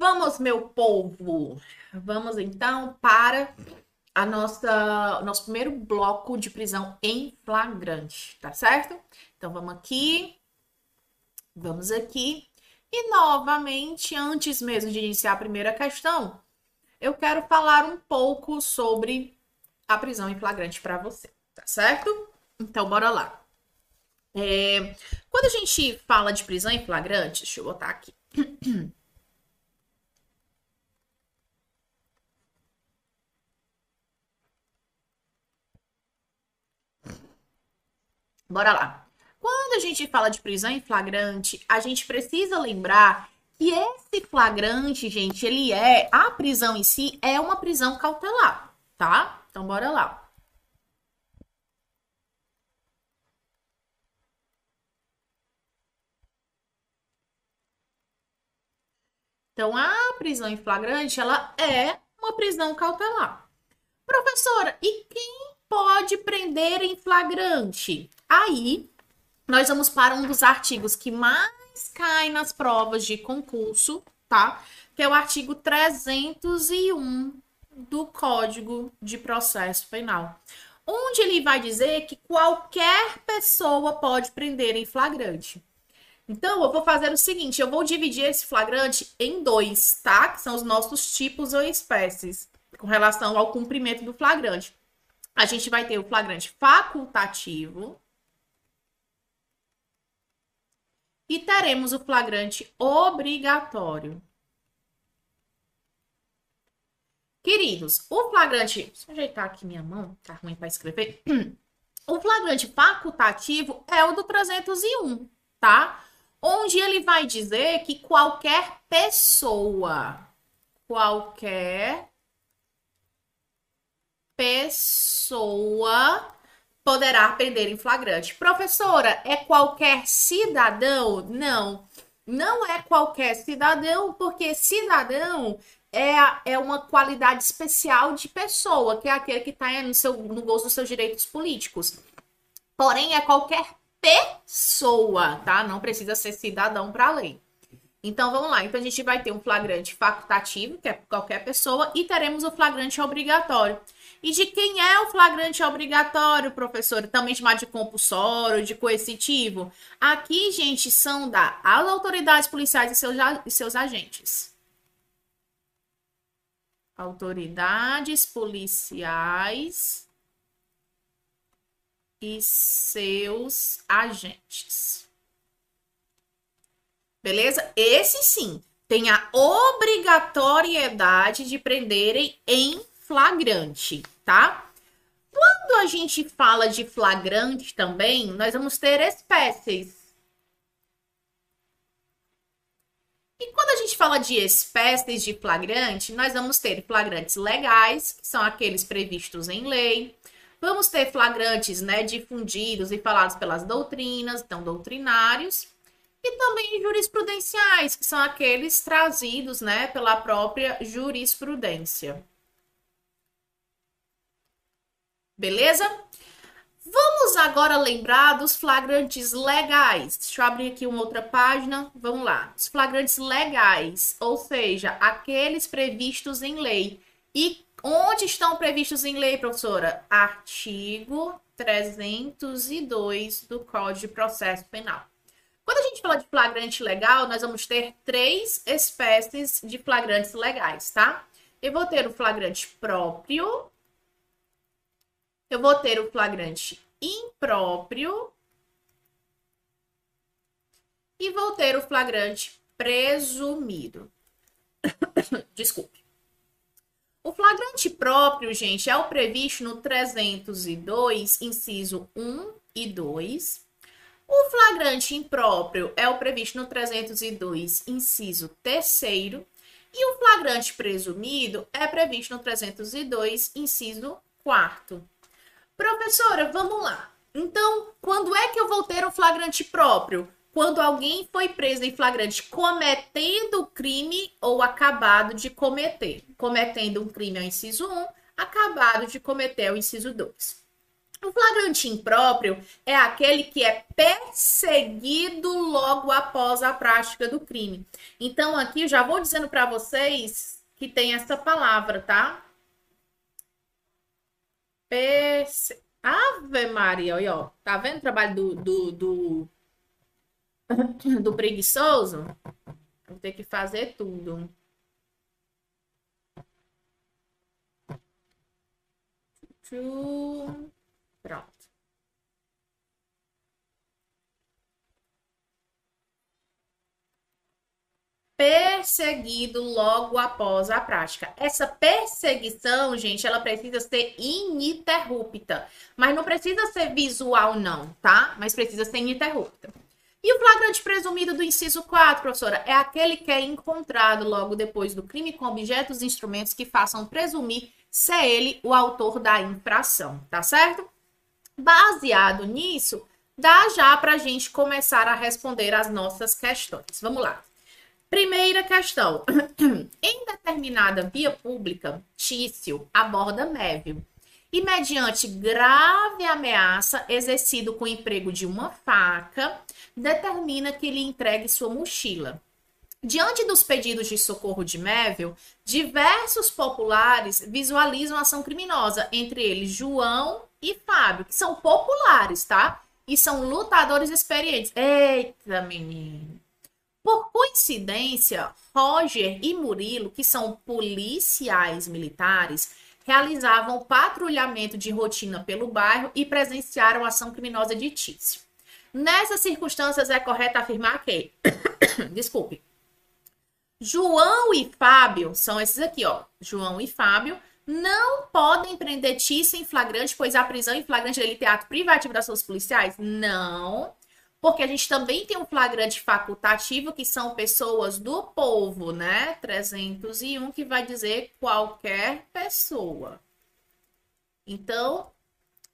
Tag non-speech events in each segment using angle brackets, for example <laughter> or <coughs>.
Vamos, meu povo. Vamos então para a nossa nosso primeiro bloco de prisão em flagrante, tá certo? Então vamos aqui. Vamos aqui. E novamente, antes mesmo de iniciar a primeira questão, eu quero falar um pouco sobre a prisão em flagrante para você, tá certo? Então, bora lá. É, quando a gente fala de prisão em flagrante, deixa eu botar aqui. <clears throat> Bora lá. Quando a gente fala de prisão em flagrante, a gente precisa lembrar que esse flagrante, gente, ele é a prisão em si é uma prisão cautelar, tá? Então bora lá. Então, a prisão em flagrante, ela é uma prisão cautelar. Professora, e quem pode prender em flagrante? Aí, nós vamos para um dos artigos que mais cai nas provas de concurso, tá? Que é o artigo 301 do Código de Processo Penal. Onde ele vai dizer que qualquer pessoa pode prender em flagrante. Então, eu vou fazer o seguinte: eu vou dividir esse flagrante em dois, tá? Que são os nossos tipos ou espécies, com relação ao cumprimento do flagrante. A gente vai ter o flagrante facultativo. E teremos o flagrante obrigatório. Queridos, o flagrante. Deixa eu ajeitar aqui minha mão, tá ruim para escrever. <clears throat> O flagrante facultativo é o do 301, tá? onde ele vai dizer que qualquer pessoa, qualquer pessoa poderá prender em flagrante. Professora, é qualquer cidadão? Não, não é qualquer cidadão, porque cidadão é, é uma qualidade especial de pessoa, que é aquele que está no, seu, no gozo dos seus direitos políticos. Porém, é qualquer pessoa, tá? Não precisa ser cidadão para lei. Então vamos lá. Então a gente vai ter um flagrante facultativo, que é qualquer pessoa, e teremos o flagrante obrigatório. E de quem é o flagrante obrigatório, professor? Também chamado de compulsório, de coercitivo? Aqui, gente, são das autoridades policiais e seus, e seus agentes. Autoridades policiais e seus agentes. Beleza? Esse sim tem a obrigatoriedade de prenderem em flagrante, tá? Quando a gente fala de flagrante também, nós vamos ter espécies. E quando a gente fala de espécies de flagrante, nós vamos ter flagrantes legais, que são aqueles previstos em lei. Vamos ter flagrantes, né, difundidos e falados pelas doutrinas, então doutrinários, e também jurisprudenciais, que são aqueles trazidos, né, pela própria jurisprudência. Beleza? Vamos agora lembrar dos flagrantes legais. Deixa eu abrir aqui uma outra página. Vamos lá. Os flagrantes legais, ou seja, aqueles previstos em lei e Onde estão previstos em lei, professora? Artigo 302 do Código de Processo Penal. Quando a gente fala de flagrante legal, nós vamos ter três espécies de flagrantes legais, tá? Eu vou ter o flagrante próprio, eu vou ter o flagrante impróprio e vou ter o flagrante presumido. <coughs> Desculpe. O flagrante próprio, gente, é o previsto no 302, inciso 1 e 2. O flagrante impróprio é o previsto no 302, inciso 3 e o flagrante presumido é previsto no 302, inciso 4 Professora, vamos lá. Então, quando é que eu vou ter o flagrante próprio? quando alguém foi preso em flagrante cometendo crime ou acabado de cometer. Cometendo um crime é o inciso 1, acabado de cometer é o inciso 2. O flagrante impróprio é aquele que é perseguido logo após a prática do crime. Então, aqui já vou dizendo para vocês que tem essa palavra, tá? Perse... Ave Maria, olha, ó. Tá vendo o trabalho do, do, do, <coughs> do preguiçoso? Vou ter que fazer tudo. Pronto. Perseguido logo após a prática. Essa perseguição, gente, ela precisa ser ininterrupta. Mas não precisa ser visual, não, tá? Mas precisa ser ininterrupta. E o flagrante presumido do inciso 4, professora, é aquele que é encontrado logo depois do crime com objetos e instrumentos que façam presumir ser ele o autor da infração, tá certo? Baseado nisso, dá já para a gente começar a responder as nossas questões. Vamos lá. Primeira questão. <clears throat> em determinada via pública, Tício aborda Mévio e, mediante grave ameaça, exercido com o emprego de uma faca, determina que lhe entregue sua mochila. Diante dos pedidos de socorro de Méville, diversos populares visualizam a ação criminosa, entre eles João e Fábio, que são populares, tá? E são lutadores experientes. Eita, menino! Por coincidência, Roger e Murilo, que são policiais militares, realizavam patrulhamento de rotina pelo bairro e presenciaram a ação criminosa de Tício. Nessas circunstâncias, é correto afirmar que. <coughs> Desculpe. João e Fábio, são esses aqui, ó. João e Fábio não podem prender Tício em flagrante, pois a prisão em flagrante dele teatro privativo das suas policiais? Não porque a gente também tem um flagrante facultativo, que são pessoas do povo, né? 301, que vai dizer qualquer pessoa. Então,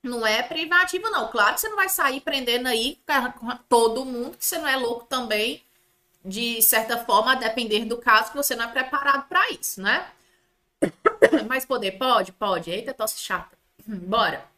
não é privativo, não. Claro que você não vai sair prendendo aí todo mundo, que você não é louco também, de certa forma, a depender do caso, que você não é preparado para isso, né? <coughs> Mas poder pode? Pode. Eita, tosse chata. Bora.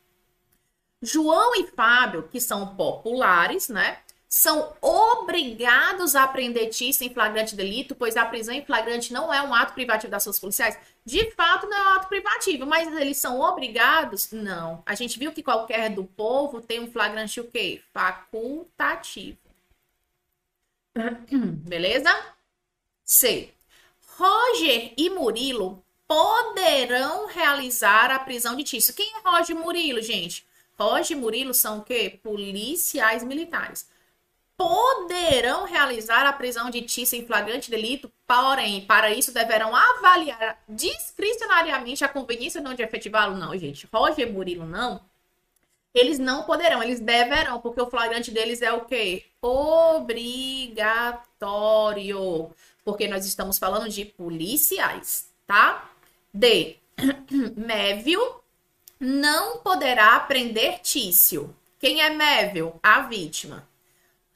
João e Fábio, que são populares, né? São obrigados a prender Tícia em flagrante delito, pois a prisão em flagrante não é um ato privativo das suas policiais. De fato, não é um ato privativo, mas eles são obrigados? Não. A gente viu que qualquer do povo tem um flagrante o quê? Facultativo. <coughs> Beleza? C. Roger e Murilo poderão realizar a prisão de Tício. Quem é Roger e Murilo, gente? Roger e Murilo são o quê? Policiais militares. Poderão realizar a prisão de Tícia em flagrante delito, porém, para isso deverão avaliar discricionariamente a conveniência não de efetivá-lo. Não, gente. Roger Murilo não. Eles não poderão, eles deverão, porque o flagrante deles é o quê? Obrigatório. Porque nós estamos falando de policiais, tá? D. <coughs> Mévio não poderá prender Tício. Quem é Méville? A vítima.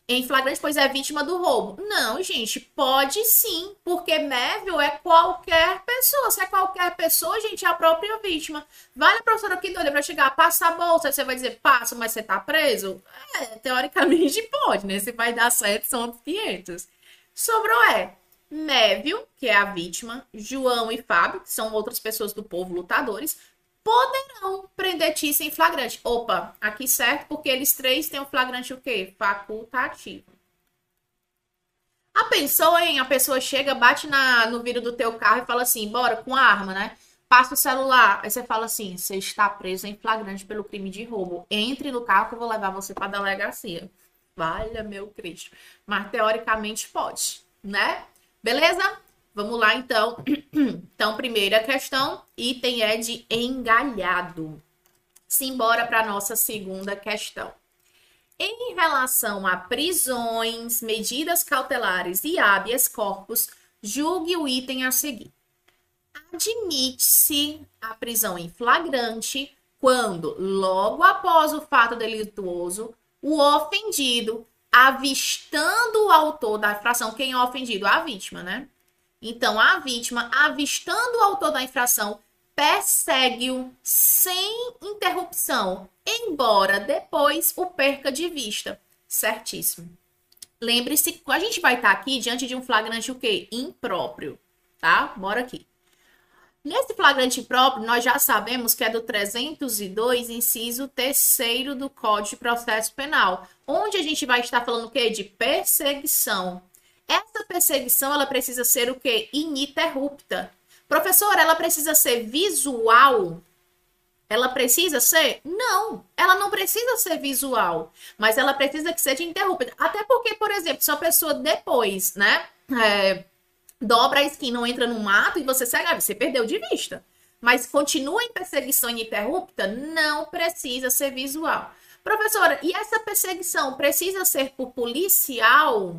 Em flagrante, pois é vítima do roubo. Não, gente, pode sim, porque Méville é qualquer pessoa. Se é qualquer pessoa, gente, é a própria vítima. Vale, professora, que doida para chegar, passa a bolsa, você vai dizer, passa, mas você tá preso? É, teoricamente <laughs> pode, né? Se vai dar certo, são outros 500. Sobrou é Méville, que é a vítima, João e Fábio, que são outras pessoas do povo lutadores, poderão prender Tícia em flagrante. Opa, aqui certo, porque eles três têm o um flagrante o quê? Facultativo. A pessoa, hein? A pessoa chega, bate na, no vidro do teu carro e fala assim, bora, com a arma, né? Passa o celular. Aí você fala assim, você está preso em flagrante pelo crime de roubo. Entre no carro que eu vou levar você para a delegacia. Valha, meu Cristo. Mas teoricamente pode, né? Beleza? Vamos lá, então. <clears throat> Então, primeira questão, item é de engalhado. Simbora para nossa segunda questão. Em relação a prisões, medidas cautelares e habeas corpus, julgue o item a seguir. Admite-se a prisão em flagrante quando, logo após o fato delituoso, o ofendido, avistando o autor da infração, quem é ofendido? A vítima, né? Então, a vítima, avistando o autor da infração, persegue-o sem interrupção, embora depois o perca de vista. Certíssimo. Lembre-se, a gente vai estar aqui diante de um flagrante o quê? Impróprio, tá? Bora aqui. Nesse flagrante próprio, nós já sabemos que é do 302, inciso 3 do Código de Processo Penal, onde a gente vai estar falando o quê? De perseguição. Essa perseguição, ela precisa ser o quê? Ininterrupta. Professor, ela precisa ser visual? Ela precisa ser? Não, ela não precisa ser visual, mas ela precisa que seja interrupta. Até porque, por exemplo, se a pessoa depois, né, é, dobra a esquina ou entra no mato e você segue, você perdeu de vista. Mas continua em perseguição ininterrupta, não precisa ser visual. Professora, e essa perseguição precisa ser por policial?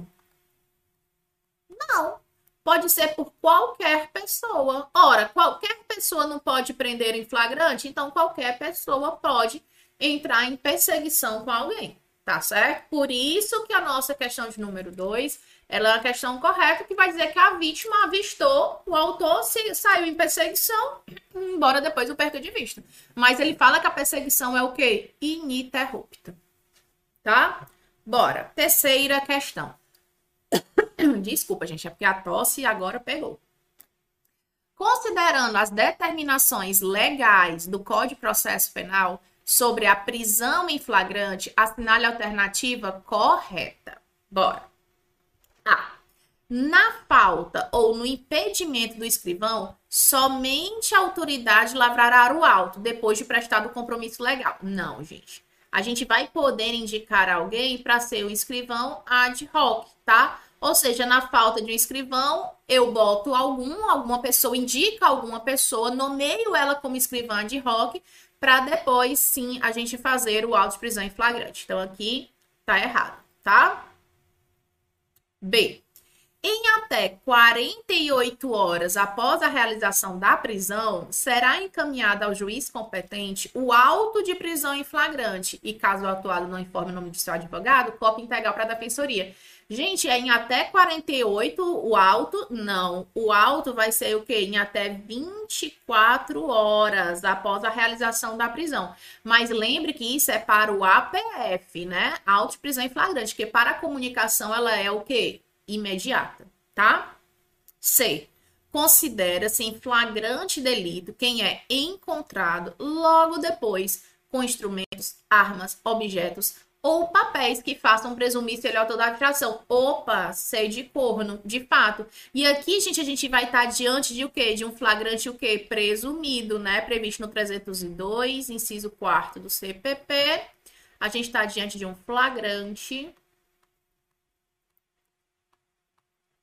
Não. Pode ser por qualquer pessoa. Ora, qualquer pessoa não pode prender em flagrante, então qualquer pessoa pode entrar em perseguição com alguém, tá certo? Por isso que a nossa questão de número 2 ela é uma questão correta que vai dizer que a vítima avistou, o autor se, saiu em perseguição, embora depois o perca de vista. Mas ele fala que a perseguição é o quê? Ininterrupta. Tá? Bora. Terceira questão. <coughs> Desculpa, gente, é porque a tosse agora pegou. Considerando as determinações legais do Código de Processo Penal sobre a prisão em flagrante, assinale a alternativa correta. Bora. A. Na falta ou no impedimento do escrivão, somente a autoridade lavrará o auto depois de prestado o compromisso legal. Não, gente. A gente vai poder indicar alguém para ser o escrivão ad hoc, tá? Ou seja, na falta de um escrivão, eu boto algum, alguma pessoa, indica alguma pessoa, nomeio ela como escrivã ad hoc, para depois sim a gente fazer o auto de prisão em flagrante. Então aqui tá errado, tá? B. Em até 48 horas após a realização da prisão, será encaminhado ao juiz competente o auto de prisão em flagrante e, caso o atuado não informe o nome de seu advogado, cópia integral para a defensoria. Gente, é em até 48 o auto? Não. O auto vai ser o quê? Em até 24 horas após a realização da prisão. Mas lembre que isso é para o APF, né? Auto de prisão em flagrante, que para a comunicação ela é o quê? Imediata, tá? C. Considera-se em flagrante delito quem é encontrado logo depois com instrumentos, armas, objetos ou papéis que façam presumir-se ele autor da infração. Opa, sei de corno, de fato. E aqui, gente, a gente vai estar diante de o quê? De um flagrante o quê? Presumido, né? Previsto no 302, inciso 4 do CPP. A gente está diante de um flagrante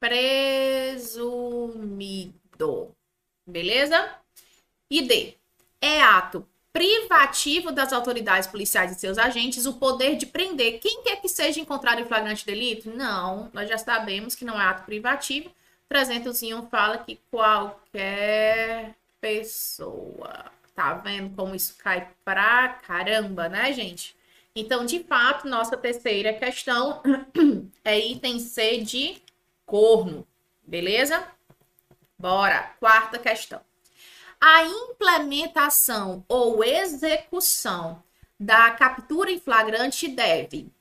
presumido. Beleza? E D. É ato privativo das autoridades policiais e seus agentes o poder de prender quem quer que seja encontrado em flagrante delito? Não, nós já sabemos que não é ato privativo. 301 fala que qualquer pessoa. Tá vendo como isso cai pra caramba, né, gente? Então, de fato, nossa terceira questão <clears throat> é item C de corno. Beleza? Bora. Quarta questão. A implementação ou execução da captura em flagrante deve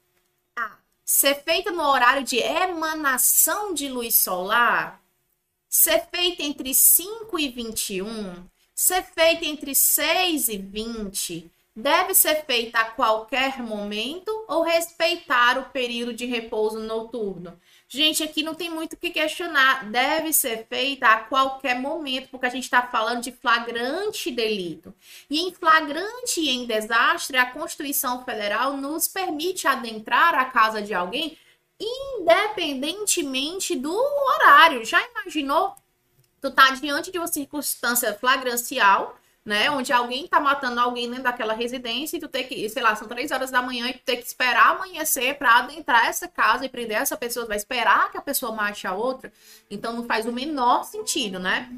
a. Ser feita no horário de emanação de luz solar, ser feita entre 5 e 21, ser feita entre 6 e 20, deve ser feita a qualquer momento ou respeitar o período de repouso noturno. Gente, aqui não tem muito o que questionar. Deve ser feita a qualquer momento, porque a gente está falando de flagrante delito. E em flagrante e em desastre, a Constituição Federal nos permite adentrar a casa de alguém independentemente do horário. Já imaginou? Tu tá diante de uma circunstância flagrancial né? Onde alguém tá matando alguém dentro daquela residência e tu tem que, sei lá, são três horas da manhã e tu tem que esperar amanhecer para adentrar essa casa e prender essa pessoa, vai esperar que a pessoa mate a outra. Então não faz o menor sentido, né?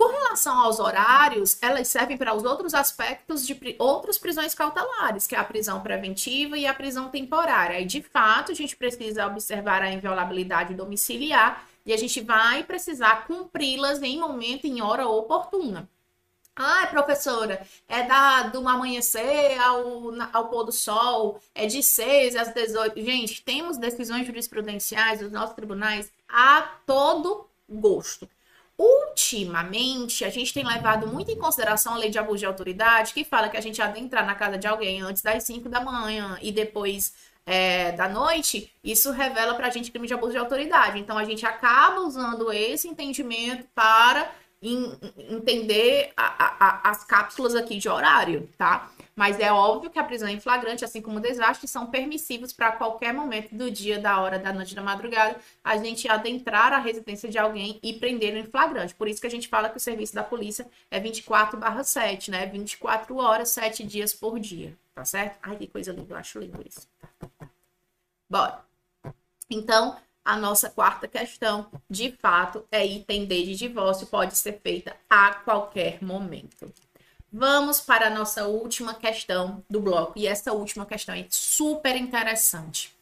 Com relação aos horários, elas servem para os outros aspectos de pri outras prisões cautelares, que é a prisão preventiva e a prisão temporária. E de fato, a gente precisa observar a inviolabilidade domiciliar e a gente vai precisar cumpri-las em momento, em hora oportuna. Ai, professora, é da, do amanhecer ao, ao pôr do sol, é de 6 às 18. Gente, temos decisões jurisprudenciais dos nossos tribunais a todo gosto. Ultimamente, a gente tem levado muito em consideração a lei de abuso de autoridade, que fala que a gente adentrar na casa de alguém antes das 5 da manhã e depois é, da noite, isso revela para a gente crime de abuso de autoridade. Então, a gente acaba usando esse entendimento para in, entender a, a, as cápsulas aqui de horário, tá? Mas é óbvio que a prisão em flagrante, assim como o desastre, são permissivos para qualquer momento do dia, da hora, da noite, da madrugada, a gente adentrar a residência de alguém e prender em flagrante. Por isso que a gente fala que o serviço da polícia é 24/7, né? 24 horas, 7 dias por dia, tá certo? Ai, que coisa linda, eu acho lindo isso. Bora. Então, a nossa quarta questão, de fato, é item D de divórcio, pode ser feita a qualquer momento. Vamos para a nossa última questão do bloco. E essa última questão é super interessante.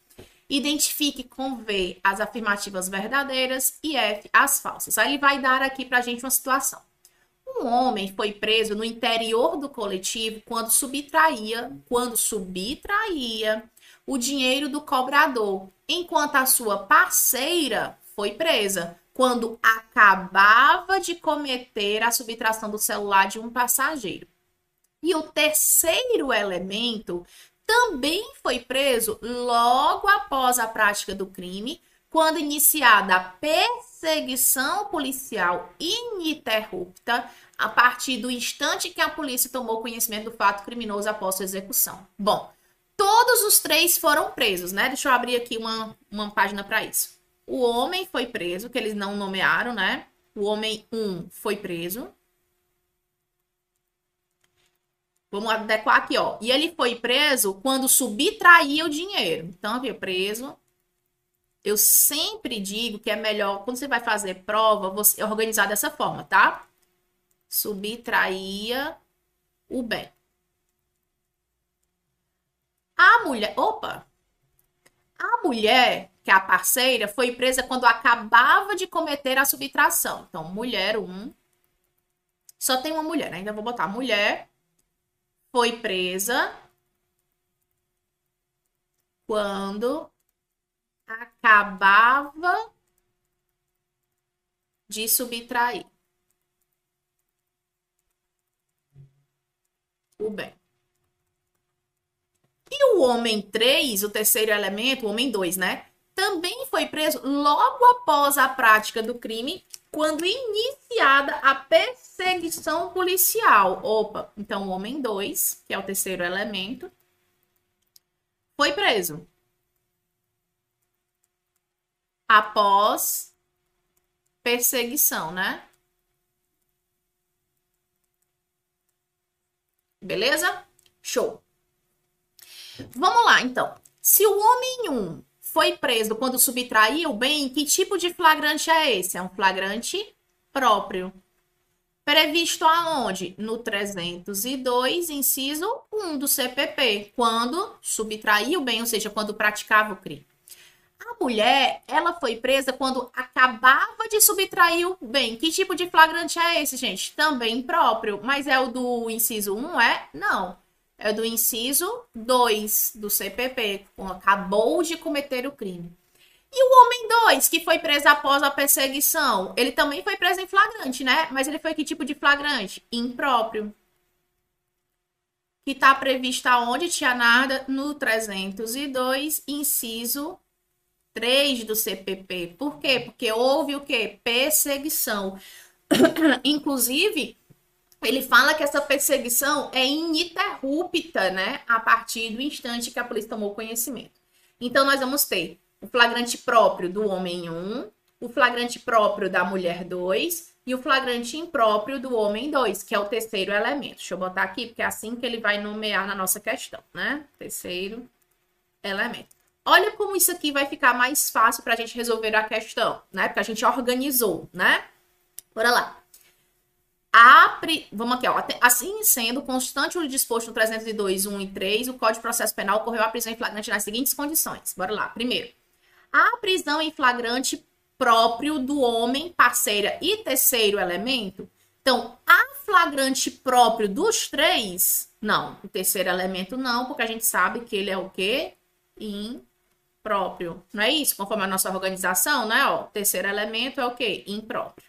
Identifique com V as afirmativas verdadeiras e F as falsas. Aí ele vai dar aqui para a gente uma situação. Um homem foi preso no interior do coletivo quando subtraía, quando subtraía o dinheiro do cobrador, enquanto a sua parceira foi presa quando acabava de cometer a subtração do celular de um passageiro. E o terceiro elemento também foi preso logo após a prática do crime, quando iniciada a perseguição policial ininterrupta a partir do instante que a polícia tomou conhecimento do fato criminoso após sua execução. Bom, Todos os três foram presos, né? Deixa eu abrir aqui uma, uma página para isso. O homem foi preso, que eles não nomearam, né? O homem 1 um foi preso. Vamos adequar aqui, ó. E ele foi preso quando subtraía o dinheiro. Então, aqui, preso. Eu sempre digo que é melhor, quando você vai fazer prova, você organizar dessa forma, tá? Subtraía o bem. A mulher, opa, a mulher, que é a parceira, foi presa quando acabava de cometer a subtração. Então, mulher 1. Um, só tem uma mulher, né? Ainda vou botar mulher foi presa quando acabava de subtrair o bem. E o homem 3, o terceiro elemento, o homem 2, né? Também foi preso logo após a prática do crime, quando iniciada a perseguição policial. Opa, então o homem 2, que é o terceiro elemento, foi preso. Após perseguição, né? Beleza? Show. Vamos lá, então. Se o homem 1 foi preso quando subtraiu o bem, que tipo de flagrante é esse? É um flagrante próprio. Previsto aonde? No 302, inciso 1 do CPP, quando subtraiu o bem, ou seja, quando praticava o crime. A mulher, ela foi presa quando acabava de subtrair o bem. Que tipo de flagrante é esse, gente? Também próprio, mas é o do inciso 1, é? Não é do inciso 2 do CPP, acabou de cometer o crime. E o homem 2, que foi preso após a perseguição, ele também foi preso em flagrante, né? Mas ele foi que tipo de flagrante? Impróprio. Que está previsto aonde, Tia Narda? No 302, inciso 3 do CPP. Por quê? Porque houve o quê? Perseguição. <coughs> Inclusive, ele fala que essa perseguição é ininterrupta, né? A partir do instante que a polícia tomou conhecimento. Então, nós vamos ter o flagrante próprio do homem 1, o flagrante próprio da mulher 2 e o flagrante impróprio do homem 2, que é o terceiro elemento. Deixa eu botar aqui, porque é assim que ele vai nomear na nossa questão, né? Terceiro elemento. Olha como isso aqui vai ficar mais fácil para a gente resolver a questão, né? Porque a gente organizou, né? Bora lá. Apre... Vamos aqui, ó. Assim sendo, constante o disposto no 302, 1 e 3, o Código de Processo Penal ocorreu a prisão em flagrante nas seguintes condições. Bora lá. Primeiro, a prisão em flagrante próprio do homem, parceira e terceiro elemento. Então, a flagrante próprio dos três? Não. O terceiro elemento não, porque a gente sabe que ele é o quê? Impróprio. Não é isso? Conforme a nossa organização, né? O terceiro elemento é o quê? Impróprio.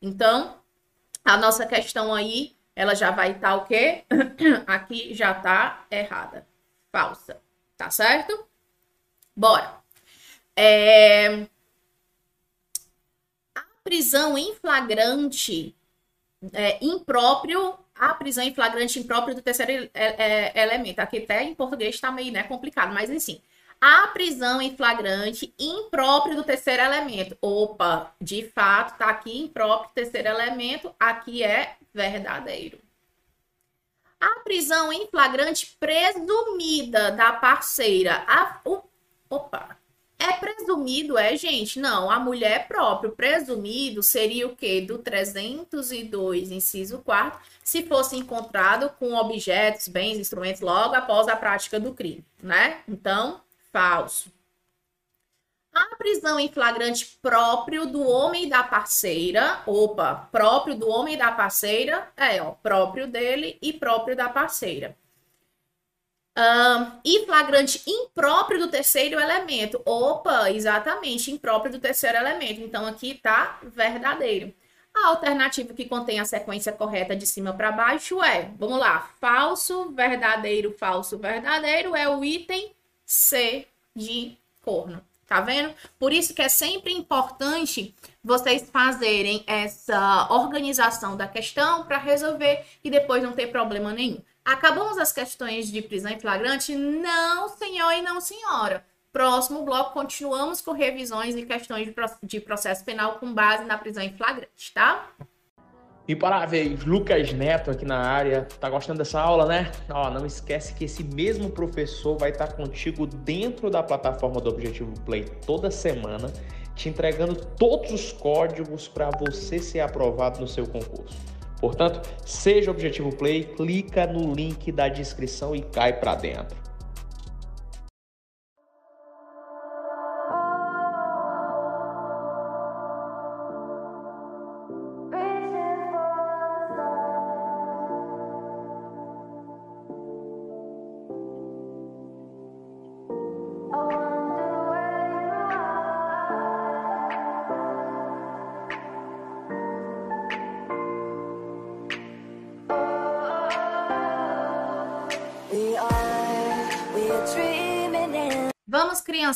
Então, a nossa questão aí, ela já vai estar tá o quê? <clears throat> Aqui já tá errada. Falsa. Tá certo? Bora. É... A prisão em flagrante é, impróprio, a prisão em flagrante impróprio do terceiro é, é, elemento. Aqui até em português está meio né, complicado, mas assim. A prisão em flagrante impróprio do terceiro elemento. Opa, de fato, tá aqui impróprio terceiro elemento, aqui é verdadeiro. A prisão em flagrante presumida da parceira. A, opa, é presumido, é, gente? Não, a mulher próprio. Presumido seria o quê? Do 302, inciso 4, se fosse encontrado com objetos, bens, instrumentos logo após a prática do crime, né? Então, falso. A prisão em flagrante próprio do homem e da parceira. Opa, próprio do homem e da parceira. É, ó, próprio dele e próprio da parceira. Um, e flagrante impróprio do terceiro elemento. Opa, exatamente, impróprio do terceiro elemento. Então, aqui tá verdadeiro. A alternativa que contém a sequência correta de cima para baixo é, vamos lá, falso, verdadeiro, falso, verdadeiro é o item C de corno. Tá vendo? Por isso que é sempre importante vocês fazerem essa organização da questão para resolver e depois não ter problema nenhum. Acabamos as questões de prisão em flagrante? Não, senhor e não, senhora. Próximo bloco, continuamos com revisões e questões de processo penal com base na prisão em flagrante, tá? Imparáveis, Lucas Neto aqui na área. Tá gostando dessa aula, né? Ó, não esquece que esse mesmo professor vai estar contigo dentro da plataforma do Objetivo Play toda semana, te entregando todos os códigos para você ser aprovado no seu concurso. Portanto, seja Objetivo Play, clica no link da descrição e cai para dentro.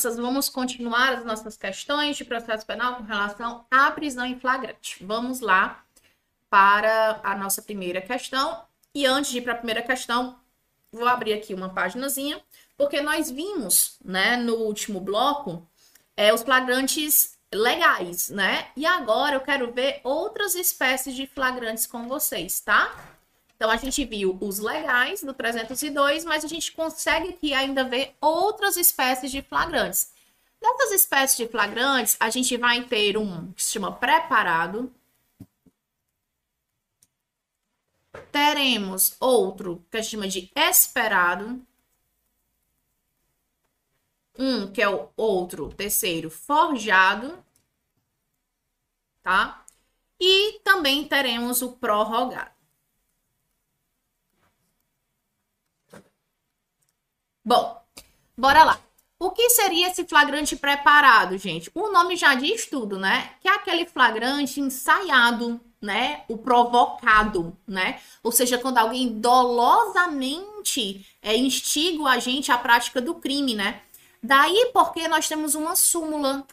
Crianças, vamos continuar as nossas questões de processo penal com relação à prisão em flagrante. Vamos lá para a nossa primeira questão. E antes de ir para a primeira questão, vou abrir aqui uma páginazinha, porque nós vimos, né, no último bloco, é, os flagrantes legais, né? E agora eu quero ver outras espécies de flagrantes com vocês, tá? Então, a gente viu os legais do 302, mas a gente consegue aqui ainda ver outras espécies de flagrantes. Dessas espécies de flagrantes, a gente vai ter um que se chama preparado. Teremos outro que a gente chama de esperado. Um que é o outro, terceiro, forjado. Tá? E também teremos o prorrogado. Bom, bora lá. O que seria esse flagrante preparado, gente? O nome já diz tudo, né? Que é aquele flagrante ensaiado, né? O provocado, né? Ou seja, quando alguém dolosamente é, instiga a gente à prática do crime, né? Daí porque nós temos uma súmula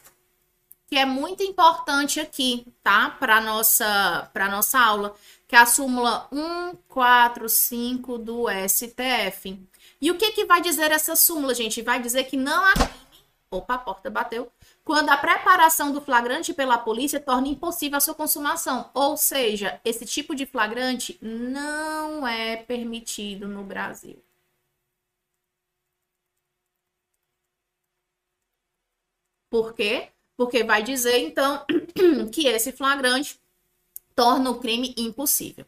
que é muito importante aqui, tá? Para nossa para nossa aula, que é a súmula 145 do STF. E o que, que vai dizer essa súmula, gente? Vai dizer que não há crime. Opa, a porta bateu. Quando a preparação do flagrante pela polícia torna impossível a sua consumação. Ou seja, esse tipo de flagrante não é permitido no Brasil. Por quê? Porque vai dizer, então, <clears throat> que esse flagrante torna o crime impossível.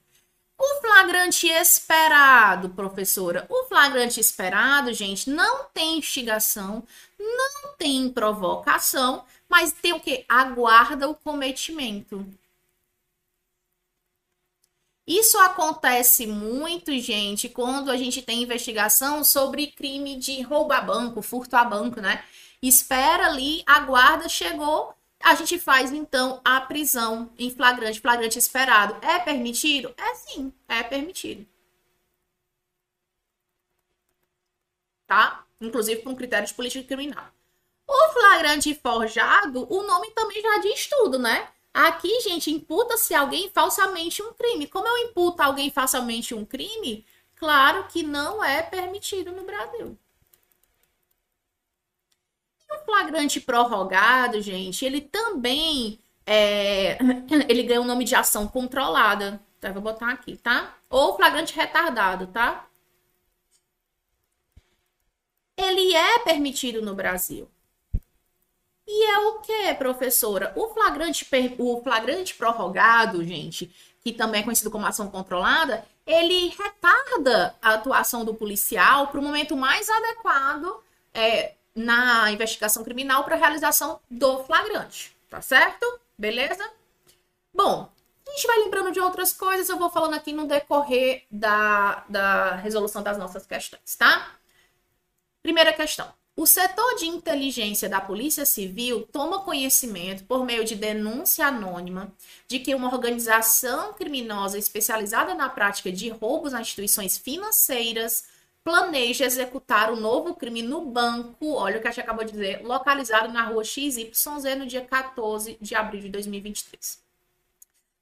O flagrante esperado, professora. O flagrante esperado, gente, não tem instigação, não tem provocação, mas tem o que? Aguarda o cometimento. Isso acontece muito, gente, quando a gente tem investigação sobre crime de roubo a banco, furto a banco, né? Espera ali, a guarda chegou, a gente faz então a prisão em flagrante, flagrante esperado. É permitido? É sim, é permitido. Tá? Inclusive por um critério de política criminal. O flagrante forjado, o nome também já diz tudo, né? Aqui, gente, imputa-se alguém falsamente um crime. Como eu imputo alguém falsamente um crime? Claro que não é permitido no Brasil. O flagrante prorrogado, gente, ele também é, <clears throat> ele ganha o nome de ação controlada. Então, vou botar aqui, tá? Ou flagrante retardado, tá? Ele é permitido no Brasil. E é o que, professora? O flagrante, o flagrante prorrogado, gente, que também é conhecido como ação controlada, ele retarda a atuação do policial para o momento mais adequado é, na investigação criminal para realização do flagrante. Tá certo? Beleza? Bom, a gente vai lembrando de outras coisas, eu vou falando aqui no decorrer da, da resolução das nossas questões, tá? Primeira questão. O setor de inteligência da Polícia Civil toma conhecimento, por meio de denúncia anônima, de que uma organização criminosa especializada na prática de roubos a instituições financeiras planeja executar o novo crime no banco, olha o que a gente acabou de dizer, localizado na rua XYZ no dia 14 de abril de 2023.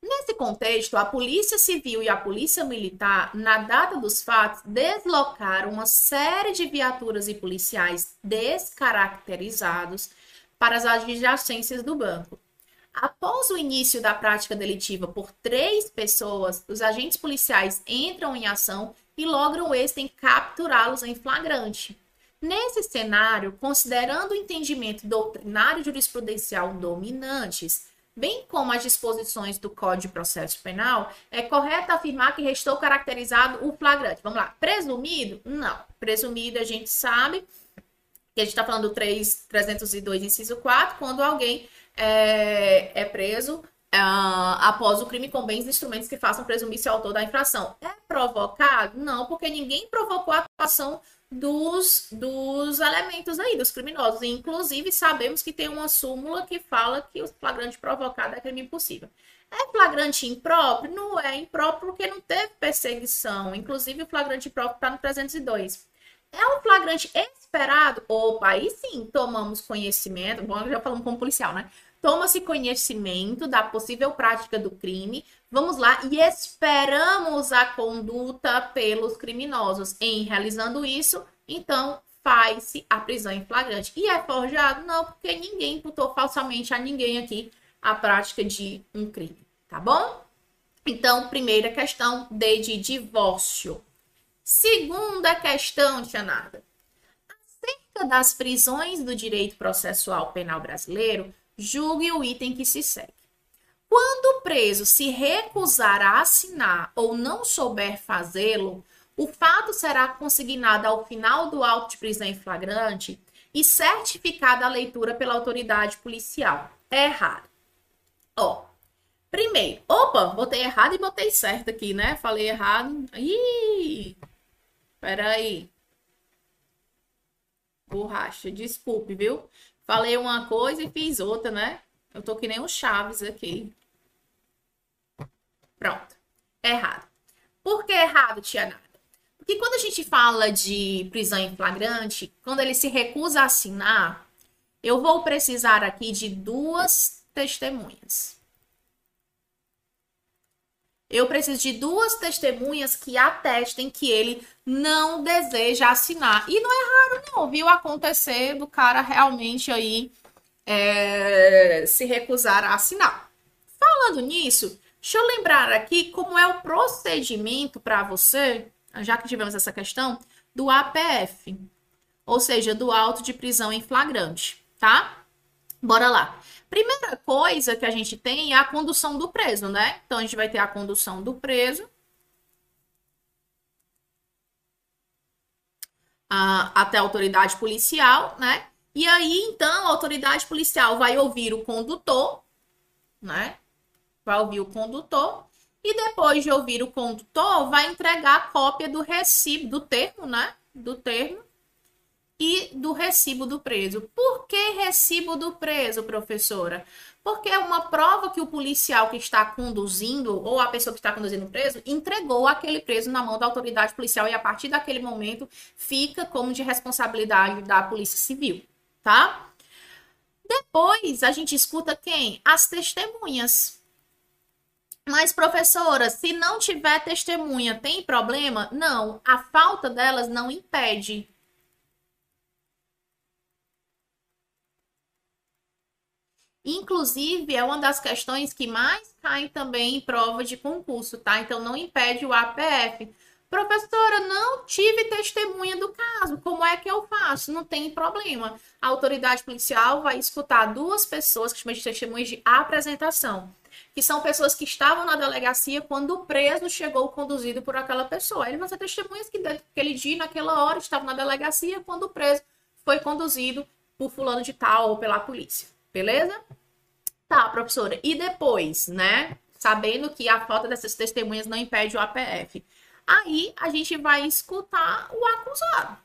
Nesse contexto, a Polícia Civil e a Polícia Militar, na data dos fatos, deslocaram uma série de viaturas e policiais descaracterizados para as adjacências do banco. Após o início da prática delitiva por três pessoas, os agentes policiais entram em ação e logram êxito em capturá-los em flagrante. Nesse cenário, considerando o entendimento doutrinário jurisprudencial dominantes, bem como as disposições do Código de Processo Penal, é correto afirmar que restou caracterizado o flagrante. Vamos lá. Presumido? Não. Presumido, a gente sabe que a gente está falando do 3, 302, inciso 4, quando alguém é, é preso Uh, após o crime com bens e instrumentos que façam presumir-se autor da infração. É provocado? Não, porque ninguém provocou a atuação dos, dos elementos aí, dos criminosos. E, inclusive, sabemos que tem uma súmula que fala que o flagrante provocado é crime impossível. É flagrante impróprio? Não é impróprio porque não teve perseguição. Inclusive, o flagrante impróprio está no 302. É um flagrante esperado? Opa, aí sim tomamos conhecimento. Bom, já falamos como policial, né? Toma-se conhecimento da possível prática do crime. Vamos lá e esperamos a conduta pelos criminosos. Em realizando isso, então faz-se a prisão em flagrante. E é forjado? Não, porque ninguém imputou falsamente a ninguém aqui a prática de um crime, tá bom? Então, primeira questão, D de divórcio. Segunda questão, Tia Nada. Acerca das prisões do direito processual penal brasileiro, julgue o item que se segue. Quando o preso se recusar a assinar ou não souber fazê-lo, o fato será consignado ao final do auto de prisão em flagrante e certificada a leitura pela autoridade policial. É errado. Ó, primeiro, opa, botei errado e botei certo aqui, né? Falei errado. Ih, peraí. Borracha, desculpe, viu? Falei uma coisa e fiz outra, né? Eu tô que nem o Chaves aqui. Pronto. Errado. Por que errado, tia Nada? Porque quando a gente fala de prisão em flagrante, quando ele se recusa a assinar, eu vou precisar aqui de duas testemunhas. Eu preciso de duas testemunhas que atestem que ele não deseja assinar. E não é raro, não, viu? Acontecer do cara realmente aí é, se recusar a assinar. Falando nisso, deixa eu lembrar aqui como é o procedimento para você, já que tivemos essa questão, do APF, ou seja, do auto de prisão em flagrante, tá? Bora lá. Primeira coisa que a gente tem é a condução do preso, né? Então, a gente vai ter a condução do preso. Até a autoridade policial, né? E aí, então, a autoridade policial vai ouvir o condutor, né? Vai ouvir o condutor. e depois de ouvir o condutor, vai entregar a cópia do recibo, do termo, né? Do termo e do recibo do preso. Por que recibo do preso, professora? Porque é uma prova que o policial que está conduzindo, ou a pessoa que está conduzindo o preso, entregou aquele preso na mão da autoridade policial e a partir daquele momento fica como de responsabilidade da Polícia Civil, tá? Depois a gente escuta quem? As testemunhas. Mas, professora, se não tiver testemunha, tem problema? Não, a falta delas não impede Inclusive, é uma das questões que mais caem também em prova de concurso, tá? Então, não impede o APF. Professora, não tive testemunha do caso. Como é que eu faço? Não tem problema. A autoridade policial vai escutar duas pessoas que chamam de testemunhas de apresentação, que são pessoas que estavam na delegacia quando o preso chegou conduzido por aquela pessoa. Ele vai ser testemunhas que naquele dia, naquela hora, estavam na delegacia quando o preso foi conduzido por fulano de tal ou pela polícia. Beleza? Tá, professora. E depois, né? Sabendo que a falta dessas testemunhas não impede o APF. Aí a gente vai escutar o acusado.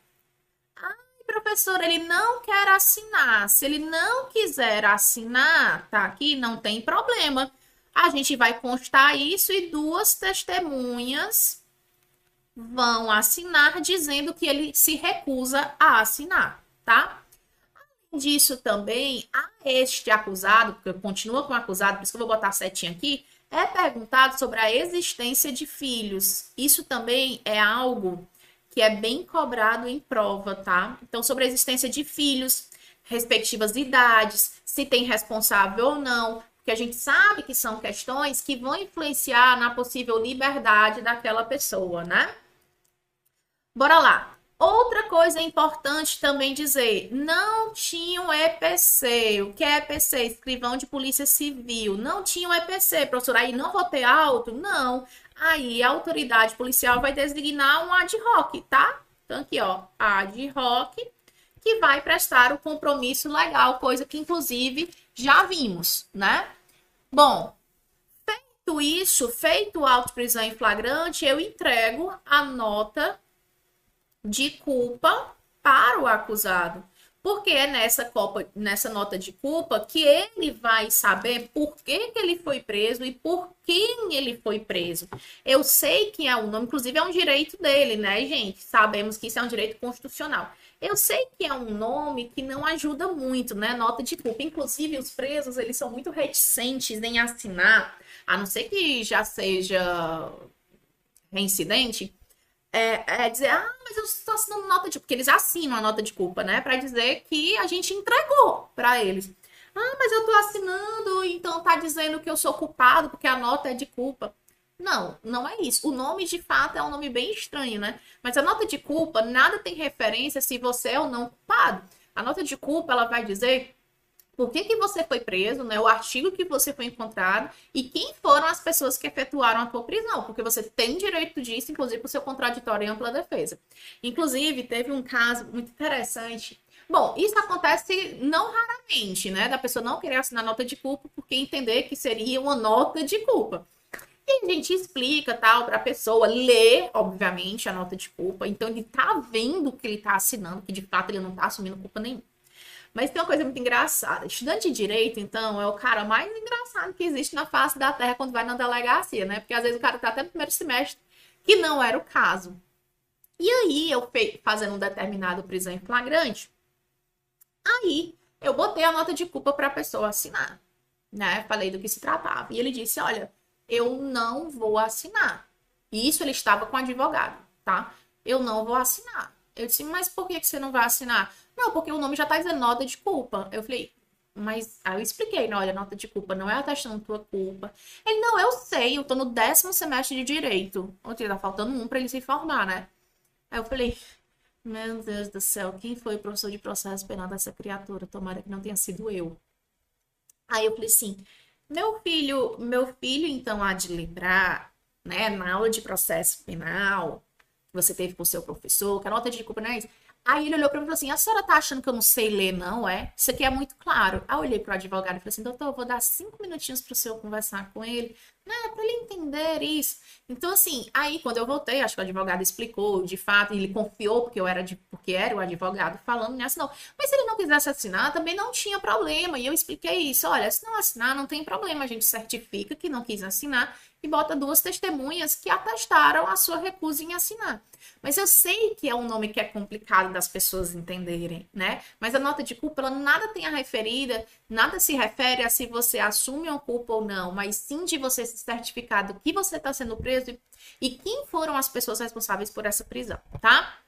Ai, professora, ele não quer assinar. Se ele não quiser assinar, tá aqui, não tem problema. A gente vai constar isso e duas testemunhas vão assinar dizendo que ele se recusa a assinar, tá? Disso também, a este acusado, porque continua com o acusado, por isso que eu vou botar a setinha aqui, é perguntado sobre a existência de filhos. Isso também é algo que é bem cobrado em prova, tá? Então, sobre a existência de filhos, respectivas idades, se tem responsável ou não, porque a gente sabe que são questões que vão influenciar na possível liberdade daquela pessoa, né? Bora lá. Outra coisa importante também dizer, não tinha um EPC. O que é EPC? Escrivão de Polícia Civil. Não tinha um EPC, professor. Aí não vou ter auto? Não. Aí a autoridade policial vai designar um ad hoc, tá? Então aqui, ó, ad hoc, que vai prestar o compromisso legal, coisa que inclusive já vimos, né? Bom, feito isso, feito o auto prisão em flagrante, eu entrego a nota de culpa para o acusado. Porque é nessa, copa, nessa nota de culpa que ele vai saber por que, que ele foi preso e por quem ele foi preso. Eu sei que é um nome, inclusive é um direito dele, né, gente? Sabemos que isso é um direito constitucional. Eu sei que é um nome que não ajuda muito, né? Nota de culpa. Inclusive, os presos, eles são muito reticentes em assinar, a não ser que já seja reincidente, é, é, dizer, ah, mas eu estou assinando nota de porque eles assinam a nota de culpa, né? Para dizer que a gente entregou para eles. Ah, mas eu estou assinando, então tá dizendo que eu sou culpado porque a nota é de culpa. Não, não é isso. O nome de fato é um nome bem estranho, né? Mas a nota de culpa nada tem referência se você é ou não culpado. A nota de culpa ela vai dizer por que, que você foi preso, né? O artigo que você foi encontrado e quem foram as pessoas que efetuaram a tua prisão, porque você tem direito disso, inclusive o seu contraditório em ampla defesa. Inclusive, teve um caso muito interessante. Bom, isso acontece não raramente, né? Da pessoa não querer assinar nota de culpa porque entender que seria uma nota de culpa. E a gente explica tal para a pessoa ler, obviamente, a nota de culpa. Então ele tá vendo que ele tá assinando, que de fato ele não tá assumindo culpa nenhuma. Mas tem uma coisa muito engraçada. Estudante de direito, então, é o cara mais engraçado que existe na face da terra quando vai na delegacia, né? Porque às vezes o cara tá até no primeiro semestre, que não era o caso. E aí, eu fazendo um determinado prisão em flagrante, aí eu botei a nota de culpa para a pessoa assinar, né? Falei do que se tratava. E ele disse: Olha, eu não vou assinar. E isso ele estava com advogado, tá? Eu não vou assinar. Eu disse: Mas por que, que você não vai assinar? Não, porque o nome já tá dizendo nota de culpa. Eu falei, mas aí eu expliquei, né? Olha, nota de culpa não é atestando tua culpa. Ele, não, eu sei, eu tô no décimo semestre de direito. Ontem tá faltando um para ele se formar, né? Aí eu falei, meu Deus do céu, quem foi o professor de processo penal dessa criatura? Tomara que não tenha sido eu. Aí eu falei assim, meu filho, meu filho então há de lembrar, né, na aula de processo penal que você teve com o seu professor, que a nota de culpa não é isso Aí ele olhou para mim e falou assim: a senhora tá achando que eu não sei ler, não, é? Isso aqui é muito claro. Aí eu olhei pro advogado e falei assim: doutor, vou dar cinco minutinhos pro senhor conversar com ele, né? Pra ele entender isso. Então, assim, aí quando eu voltei, acho que o advogado explicou, de fato, ele confiou porque eu era de, porque era o advogado falando, né? Assinou. Mas se ele não quisesse assinar, também não tinha problema. E eu expliquei isso: olha, se não assinar, não tem problema, a gente certifica que não quis assinar e bota duas testemunhas que atestaram a sua recusa em assinar. Mas eu sei que é um nome que é complicado das pessoas entenderem, né? Mas a nota de culpa, ela nada tem a referida, nada se refere a se você assume uma culpa ou não, mas sim de você se certificar do que você está sendo preso e, e quem foram as pessoas responsáveis por essa prisão, tá?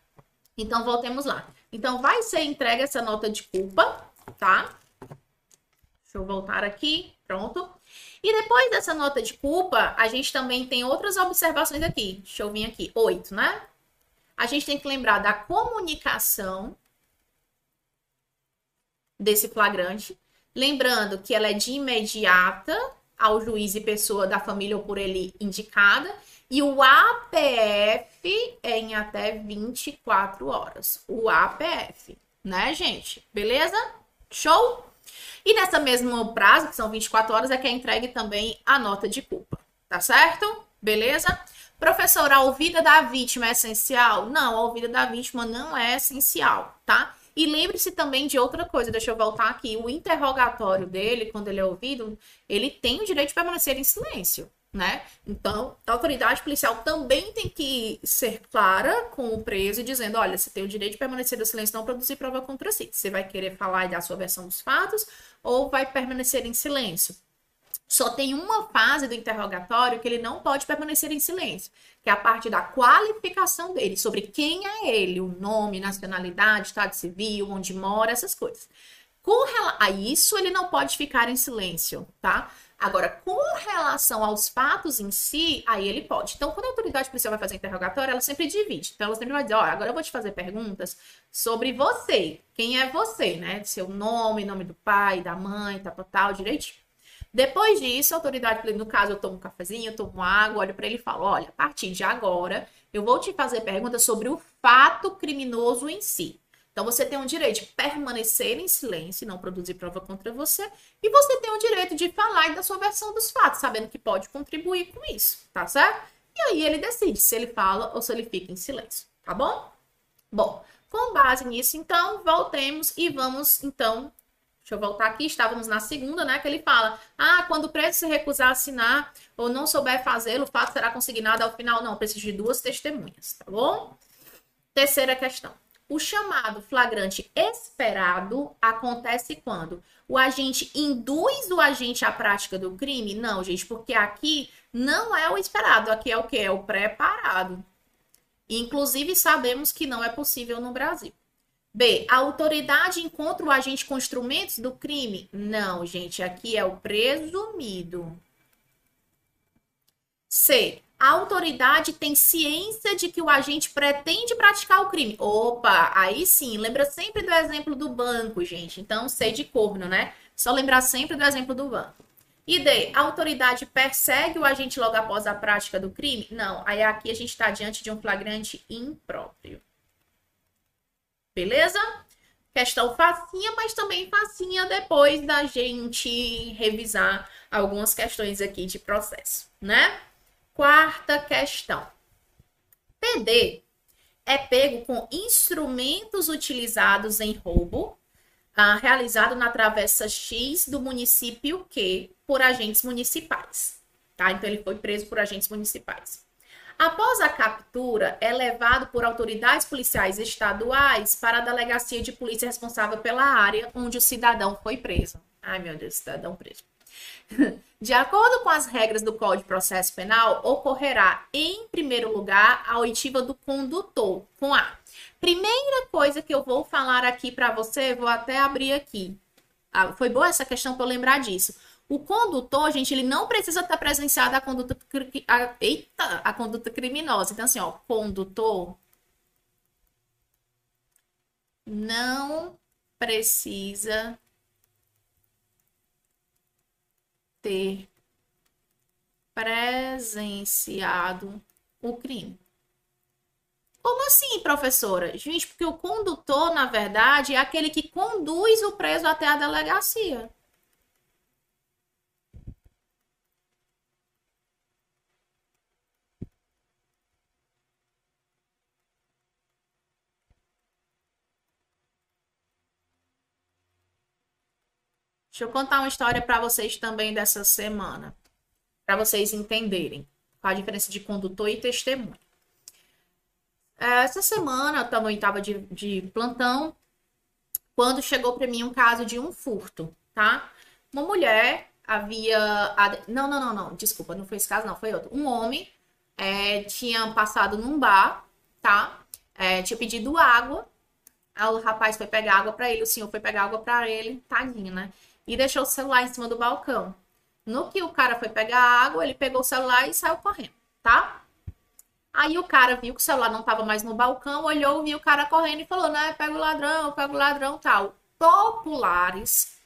Então, voltemos lá. Então, vai ser entregue essa nota de culpa, tá? Deixa eu voltar aqui, pronto. E depois dessa nota de culpa, a gente também tem outras observações aqui. Deixa eu vir aqui. Oito, né? a gente tem que lembrar da comunicação desse flagrante, lembrando que ela é de imediata ao juiz e pessoa da família ou por ele indicada, e o APF é em até 24 horas. O APF, né, gente? Beleza? Show? E nessa mesmo prazo, que são 24 horas, é que é entregue também a nota de culpa, tá certo? Beleza? Professor, a ouvida da vítima é essencial? Não, a ouvida da vítima não é essencial, tá? E lembre-se também de outra coisa, deixa eu voltar aqui. O interrogatório dele, quando ele é ouvido, ele tem o direito de permanecer em silêncio, né? Então, a autoridade policial também tem que ser clara com o preso e dizendo: olha, você tem o direito de permanecer em silêncio, não produzir prova contra si. Você vai querer falar e dar a sua versão dos fatos ou vai permanecer em silêncio. Só tem uma fase do interrogatório que ele não pode permanecer em silêncio, que é a parte da qualificação dele, sobre quem é ele, o nome, nacionalidade, estado civil, onde mora, essas coisas. Com a isso, ele não pode ficar em silêncio, tá? Agora, com relação aos fatos em si, aí ele pode. Então, quando a autoridade policial vai fazer interrogatório, ela sempre divide. Então, ela sempre vai dizer: olha, agora eu vou te fazer perguntas sobre você. Quem é você, né? Seu nome, nome do pai, da mãe, tal, tal, direitinho. Depois disso, a autoridade, no caso, eu tomo um cafezinho, eu tomo água, olho para ele e falo: olha, a partir de agora, eu vou te fazer perguntas sobre o fato criminoso em si. Então, você tem o direito de permanecer em silêncio, não produzir prova contra você, e você tem o direito de falar da sua versão dos fatos, sabendo que pode contribuir com isso, tá certo? E aí ele decide se ele fala ou se ele fica em silêncio, tá bom? Bom, com base nisso, então, voltemos e vamos, então, Deixa eu voltar aqui, estávamos na segunda, né? Que ele fala: ah, quando o preso se recusar a assinar ou não souber fazê-lo, o fato será consignado ao final. Não, preciso de duas testemunhas, tá bom? Terceira questão. O chamado flagrante esperado acontece quando o agente induz o agente à prática do crime? Não, gente, porque aqui não é o esperado, aqui é o que? É o preparado. Inclusive, sabemos que não é possível no Brasil. B. A autoridade encontra o agente com instrumentos do crime? Não, gente, aqui é o presumido. C. A autoridade tem ciência de que o agente pretende praticar o crime. Opa, aí sim, lembra sempre do exemplo do banco, gente. Então, C de corno, né? Só lembrar sempre do exemplo do banco. E a autoridade persegue o agente logo após a prática do crime? Não, aí aqui a gente está diante de um flagrante impróprio. Beleza? Questão facinha, mas também facinha depois da gente revisar algumas questões aqui de processo, né? Quarta questão. PD é pego com instrumentos utilizados em roubo ah, realizado na travessa X do município Q por agentes municipais. Tá? Então, ele foi preso por agentes municipais. Após a captura, é levado por autoridades policiais estaduais para a delegacia de polícia responsável pela área onde o cidadão foi preso. Ai, meu Deus, cidadão preso. De acordo com as regras do Código de Processo Penal, ocorrerá, em primeiro lugar, a oitiva do condutor, com A. Primeira coisa que eu vou falar aqui para você, vou até abrir aqui. Ah, foi boa essa questão para eu lembrar disso. O condutor, gente, ele não precisa estar presenciado a conduta, a, eita, a conduta criminosa. Então, assim, ó, condutor não precisa ter presenciado o crime. Como assim, professora? Gente, porque o condutor, na verdade, é aquele que conduz o preso até a delegacia. Deixa eu contar uma história para vocês também dessa semana, para vocês entenderem qual a diferença de condutor e testemunha. Essa semana eu também estava de, de plantão quando chegou para mim um caso de um furto, tá? Uma mulher havia. Não, não, não, não, desculpa, não foi esse caso, não, foi outro. Um homem é, tinha passado num bar, tá? É, tinha pedido água. o rapaz foi pegar água para ele, o senhor foi pegar água para ele, tadinho, né? E deixou o celular em cima do balcão. No que o cara foi pegar a água, ele pegou o celular e saiu correndo, tá? Aí o cara viu que o celular não estava mais no balcão, olhou, viu o cara correndo e falou, né, pega o ladrão, pega o ladrão, tal. Populares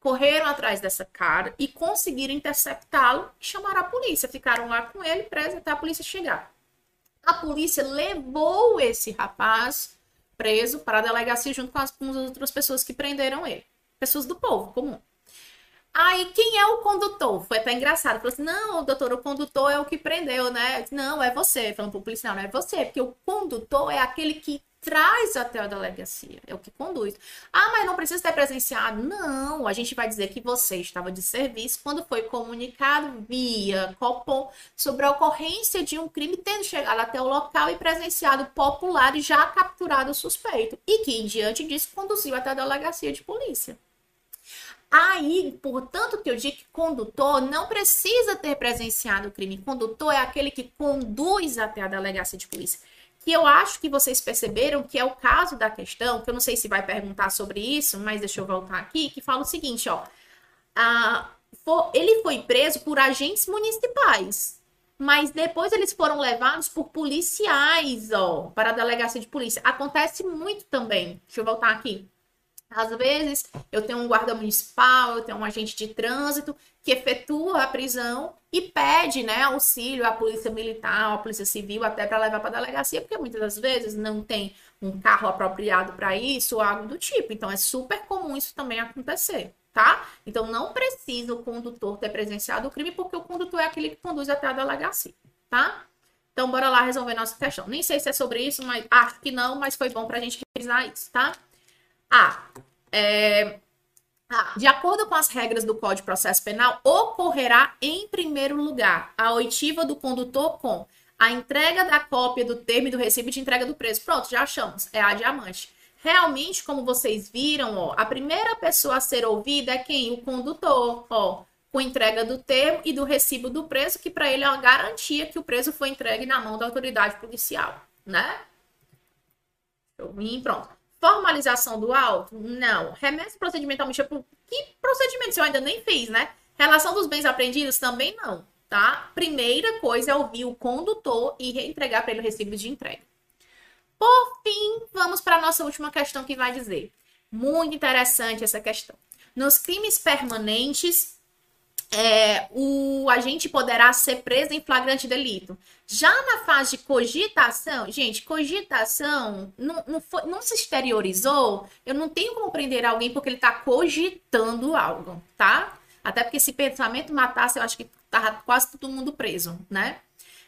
correram atrás dessa cara e conseguiram interceptá-lo e chamaram a polícia. Ficaram lá com ele preso até a polícia chegar. A polícia levou esse rapaz preso para a delegacia junto com as, com as outras pessoas que prenderam ele pessoas do povo comum. Aí, quem é o condutor? Foi até engraçado. Falou assim: não, doutor, o condutor é o que prendeu, né? Não, é você. Falando pro policial, não é você, porque o condutor é aquele que traz até a delegacia, é o que conduz. Ah, mas não precisa ter presenciado. Não, a gente vai dizer que você estava de serviço quando foi comunicado via Copom sobre a ocorrência de um crime, tendo chegado até o local e presenciado popular e já capturado o suspeito. E que, diante disso, conduziu até a delegacia de polícia. Aí, portanto, que eu digo que condutor não precisa ter presenciado o crime. Condutor é aquele que conduz até a delegacia de polícia. Que eu acho que vocês perceberam que é o caso da questão, que eu não sei se vai perguntar sobre isso, mas deixa eu voltar aqui, que fala o seguinte, ó. Ah, for, ele foi preso por agentes municipais, mas depois eles foram levados por policiais, ó, para a delegacia de polícia. Acontece muito também. Deixa eu voltar aqui. Às vezes, eu tenho um guarda municipal, eu tenho um agente de trânsito que efetua a prisão e pede né, auxílio à polícia militar, à polícia civil, até para levar para a delegacia, porque muitas das vezes não tem um carro apropriado para isso ou algo do tipo. Então, é super comum isso também acontecer, tá? Então, não precisa o condutor ter presenciado o crime, porque o condutor é aquele que conduz até a delegacia, tá? Então, bora lá resolver nossa questão. Nem sei se é sobre isso, mas acho que não, mas foi bom para a gente revisar isso, tá? A. É, de acordo com as regras do Código de Processo Penal, ocorrerá em primeiro lugar a oitiva do condutor com a entrega da cópia do termo e do recibo de entrega do preço. Pronto, já achamos. É a diamante. Realmente, como vocês viram, ó, a primeira pessoa a ser ouvida é quem? O condutor, ó, com entrega do termo e do recibo do preço, que para ele é uma garantia que o preço foi entregue na mão da autoridade policial, né? Pronto. Formalização do auto? Não. Remessa procedimentalmente por que procedimento eu ainda nem fiz, né? Relação dos bens apreendidos também não, tá? Primeira coisa é ouvir o condutor e reentregar para ele o recibo de entrega. Por fim, vamos para a nossa última questão que vai dizer. Muito interessante essa questão. Nos crimes permanentes, é, o agente poderá ser preso em flagrante delito. Já na fase de cogitação, gente, cogitação não, não, foi, não se exteriorizou. Eu não tenho como prender alguém porque ele está cogitando algo, tá? Até porque se pensamento matasse, eu acho que tava quase todo mundo preso, né?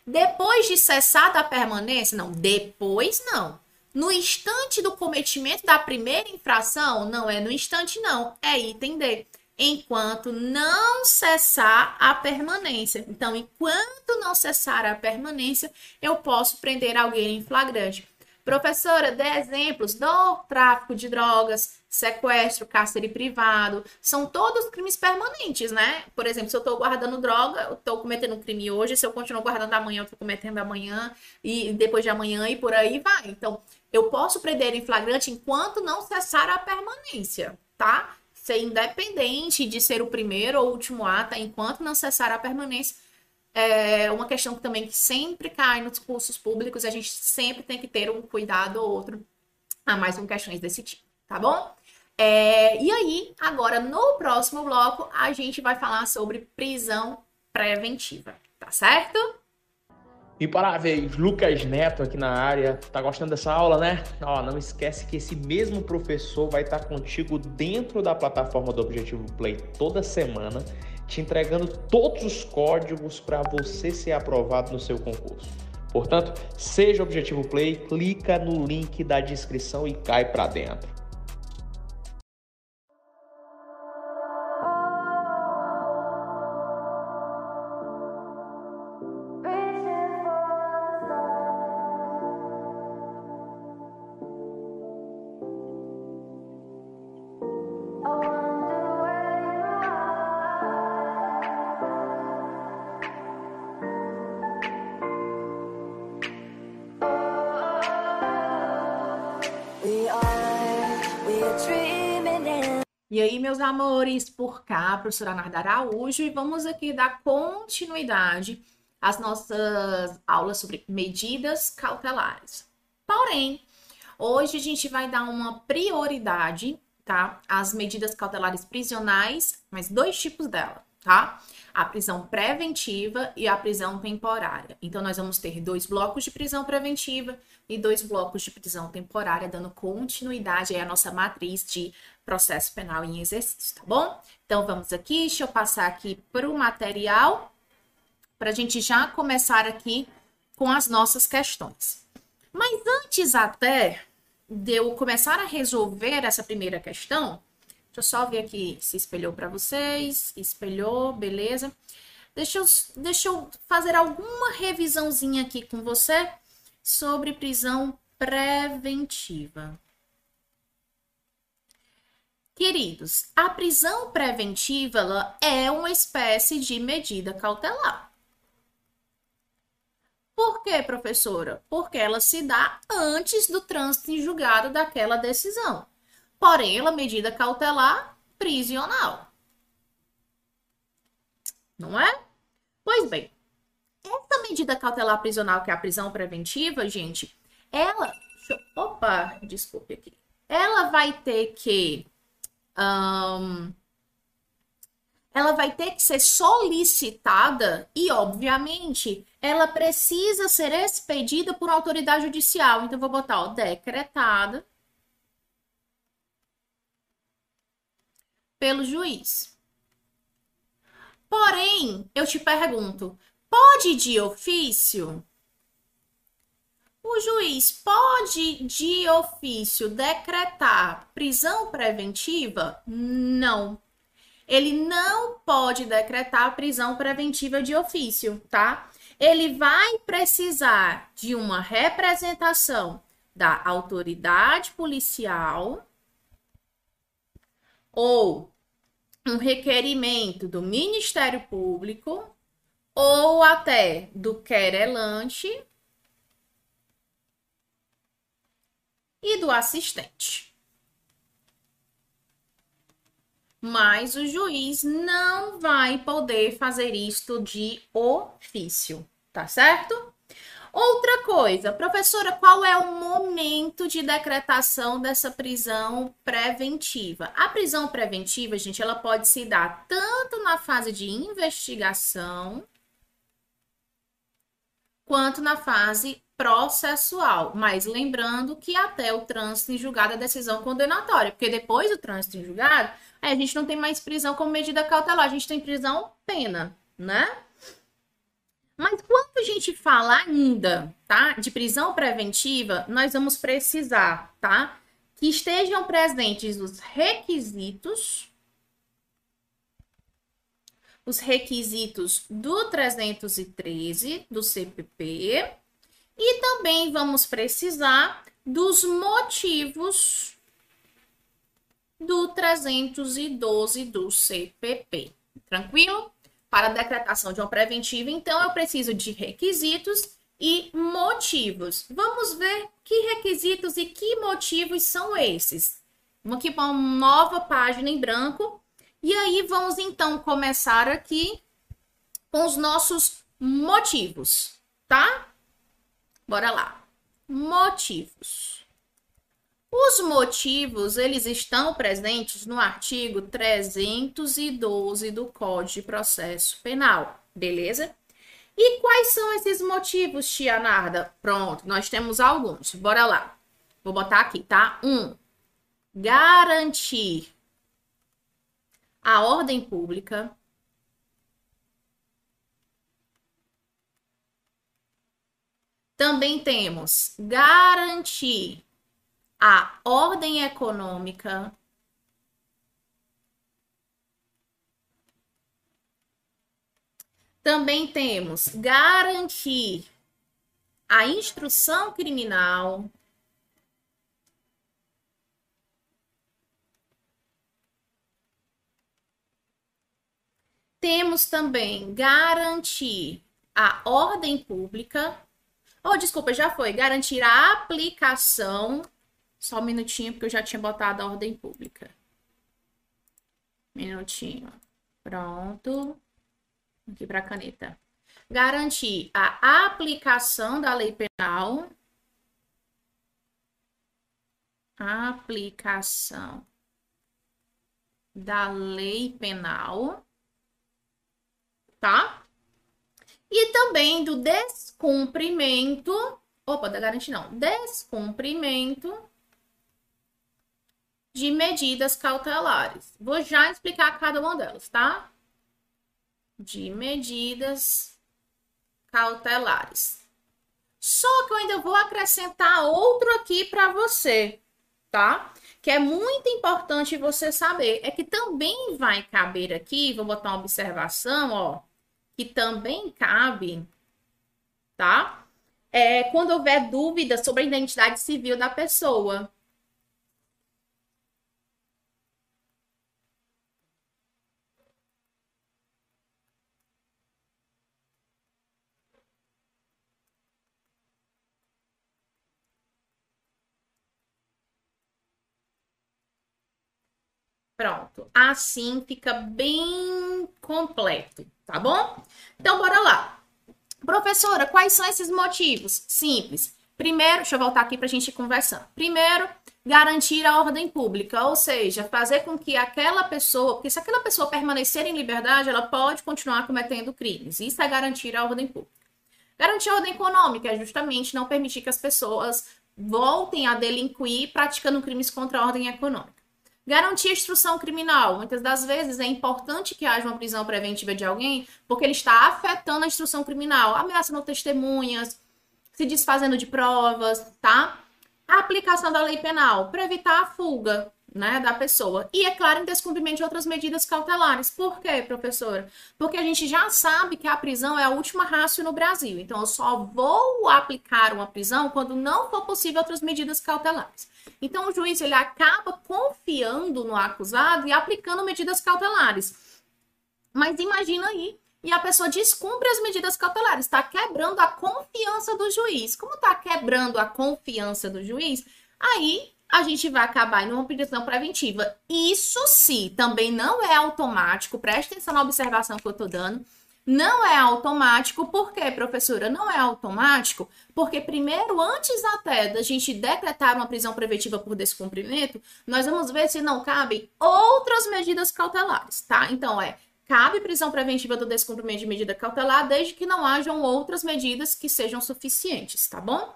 Depois de cessada a permanência, não, depois não. No instante do cometimento da primeira infração, não é no instante, não, é item D enquanto não cessar a permanência. Então, enquanto não cessar a permanência, eu posso prender alguém em flagrante. Professora, dê exemplos do tráfico de drogas, sequestro, cárcere privado, são todos crimes permanentes, né? Por exemplo, se eu estou guardando droga, eu estou cometendo um crime hoje, se eu continuo guardando amanhã, eu estou cometendo amanhã, e depois de amanhã, e por aí vai. Então, eu posso prender em flagrante enquanto não cessar a permanência, tá? Ser independente de ser o primeiro ou último ato, enquanto não cessar a permanência. É uma questão que também que sempre cai nos cursos públicos, a gente sempre tem que ter um cuidado ou outro a mais com questões desse tipo, tá bom? É, e aí, agora no próximo bloco, a gente vai falar sobre prisão preventiva, tá certo? Imparáveis, Lucas Neto aqui na área. Tá gostando dessa aula, né? Ó, não esquece que esse mesmo professor vai estar contigo dentro da plataforma do Objetivo Play toda semana, te entregando todos os códigos para você ser aprovado no seu concurso. Portanto, seja Objetivo Play, clica no link da descrição e cai para dentro. Amores, por cá, professora Narda Araújo, e vamos aqui dar continuidade às nossas aulas sobre medidas cautelares. Porém, hoje a gente vai dar uma prioridade, tá? Às medidas cautelares prisionais, mas dois tipos dela, tá? A prisão preventiva e a prisão temporária. Então, nós vamos ter dois blocos de prisão preventiva e dois blocos de prisão temporária, dando continuidade à nossa matriz de processo penal em exercício, tá bom? Então vamos aqui, deixa eu passar aqui para o material, para a gente já começar aqui com as nossas questões. Mas antes até de eu começar a resolver essa primeira questão, deixa eu só ver aqui se espelhou para vocês, espelhou, beleza. Deixa eu, deixa eu fazer alguma revisãozinha aqui com você sobre prisão preventiva. Queridos, a prisão preventiva é uma espécie de medida cautelar. Por quê, professora? Porque ela se dá antes do trânsito em julgado daquela decisão. Porém, ela é medida cautelar prisional. Não é? Pois bem, essa medida cautelar prisional, que é a prisão preventiva, gente, ela. Opa, desculpe aqui. Ela vai ter que um, ela vai ter que ser solicitada e, obviamente, ela precisa ser expedida por autoridade judicial. Então, vou botar, ó, decretada pelo juiz. Porém, eu te pergunto, pode de ofício? O juiz pode, de ofício, decretar prisão preventiva? Não. Ele não pode decretar prisão preventiva de ofício, tá? Ele vai precisar de uma representação da autoridade policial ou um requerimento do Ministério Público ou até do querelante e do assistente. Mas o juiz não vai poder fazer isto de ofício, tá certo? Outra coisa, professora, qual é o momento de decretação dessa prisão preventiva? A prisão preventiva, gente, ela pode se dar tanto na fase de investigação quanto na fase processual, mas lembrando que até o trânsito em julgado é decisão condenatória, porque depois do trânsito em julgado, a gente não tem mais prisão como medida cautelar, a gente tem prisão pena, né? Mas quando a gente fala ainda, tá, de prisão preventiva, nós vamos precisar, tá, que estejam presentes os requisitos os requisitos do 313 do CPP e também vamos precisar dos motivos do 312 do CPP. Tranquilo? Para a decretação de uma preventiva, então, eu preciso de requisitos e motivos. Vamos ver que requisitos e que motivos são esses. Vamos aqui para uma nova página em branco. E aí, vamos então começar aqui com os nossos motivos, tá? Bora lá. Motivos. Os motivos, eles estão presentes no artigo 312 do Código de Processo Penal, beleza? E quais são esses motivos, tia Narda? Pronto, nós temos alguns. Bora lá. Vou botar aqui, tá? Um, garantir a ordem pública. Também temos garantir a ordem econômica. Também temos garantir a instrução criminal. Temos também garantir a ordem pública. Oh, desculpa, já foi. Garantir a aplicação. Só um minutinho, porque eu já tinha botado a ordem pública. Minutinho. Pronto. Aqui para a caneta. Garantir a aplicação da lei penal. Aplicação da lei penal. Tá? E também do descumprimento. Opa, da garantia não. Descumprimento de medidas cautelares. Vou já explicar cada uma delas, tá? De medidas cautelares. Só que eu ainda vou acrescentar outro aqui para você, tá? Que é muito importante você saber. É que também vai caber aqui, vou botar uma observação, ó que também cabe, tá? É, quando houver dúvida sobre a identidade civil da pessoa. Pronto. Assim fica bem completo tá bom? Então, bora lá. Professora, quais são esses motivos? Simples. Primeiro, deixa eu voltar aqui para a gente conversar. Primeiro, garantir a ordem pública, ou seja, fazer com que aquela pessoa, porque se aquela pessoa permanecer em liberdade, ela pode continuar cometendo crimes. Isso é garantir a ordem pública. Garantir a ordem econômica é justamente não permitir que as pessoas voltem a delinquir praticando crimes contra a ordem econômica. Garantir a instrução criminal. Muitas das vezes é importante que haja uma prisão preventiva de alguém, porque ele está afetando a instrução criminal, ameaçando testemunhas, se desfazendo de provas, tá? A aplicação da lei penal para evitar a fuga né, da pessoa. E, é claro, em descumprimento de outras medidas cautelares. Por quê, professora? Porque a gente já sabe que a prisão é a última rácio no Brasil. Então, eu só vou aplicar uma prisão quando não for possível outras medidas cautelares. Então, o juiz ele acaba confiando no acusado e aplicando medidas cautelares. Mas imagina aí, e a pessoa descumpre as medidas cautelares, está quebrando a confiança do juiz. Como está quebrando a confiança do juiz, aí a gente vai acabar em uma prisão preventiva. Isso sim, também não é automático, preste atenção na observação que eu estou dando não é automático, por quê, professora? Não é automático porque, primeiro, antes até da gente decretar uma prisão preventiva por descumprimento, nós vamos ver se não cabem outras medidas cautelares, tá? Então, é cabe prisão preventiva do descumprimento de medida cautelar, desde que não hajam outras medidas que sejam suficientes, tá bom?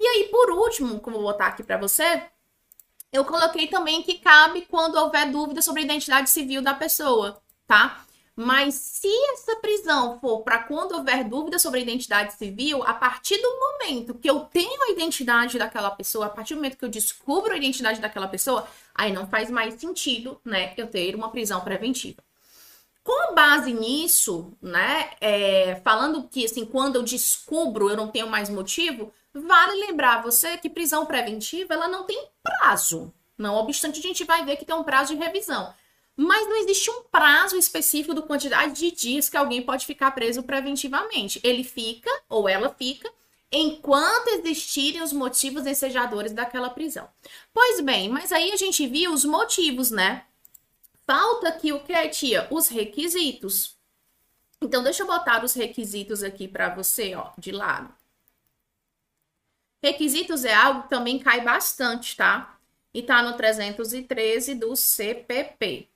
E aí, por último, como eu vou botar aqui para você, eu coloquei também que cabe quando houver dúvida sobre a identidade civil da pessoa, tá? Mas se essa prisão for para quando houver dúvida sobre a identidade civil, a partir do momento que eu tenho a identidade daquela pessoa, a partir do momento que eu descubro a identidade daquela pessoa, aí não faz mais sentido, né, eu ter uma prisão preventiva. Com base nisso, né, é, falando que assim, quando eu descubro eu não tenho mais motivo, vale lembrar você que prisão preventiva ela não tem prazo. Não obstante, a gente vai ver que tem um prazo de revisão mas não existe um prazo específico do quantidade de dias que alguém pode ficar preso preventivamente. Ele fica, ou ela fica, enquanto existirem os motivos ensejadores daquela prisão. Pois bem, mas aí a gente viu os motivos, né? Falta aqui o que é, tia? Os requisitos. Então, deixa eu botar os requisitos aqui para você, ó, de lado. Requisitos é algo que também cai bastante, tá? E tá no 313 do CPP.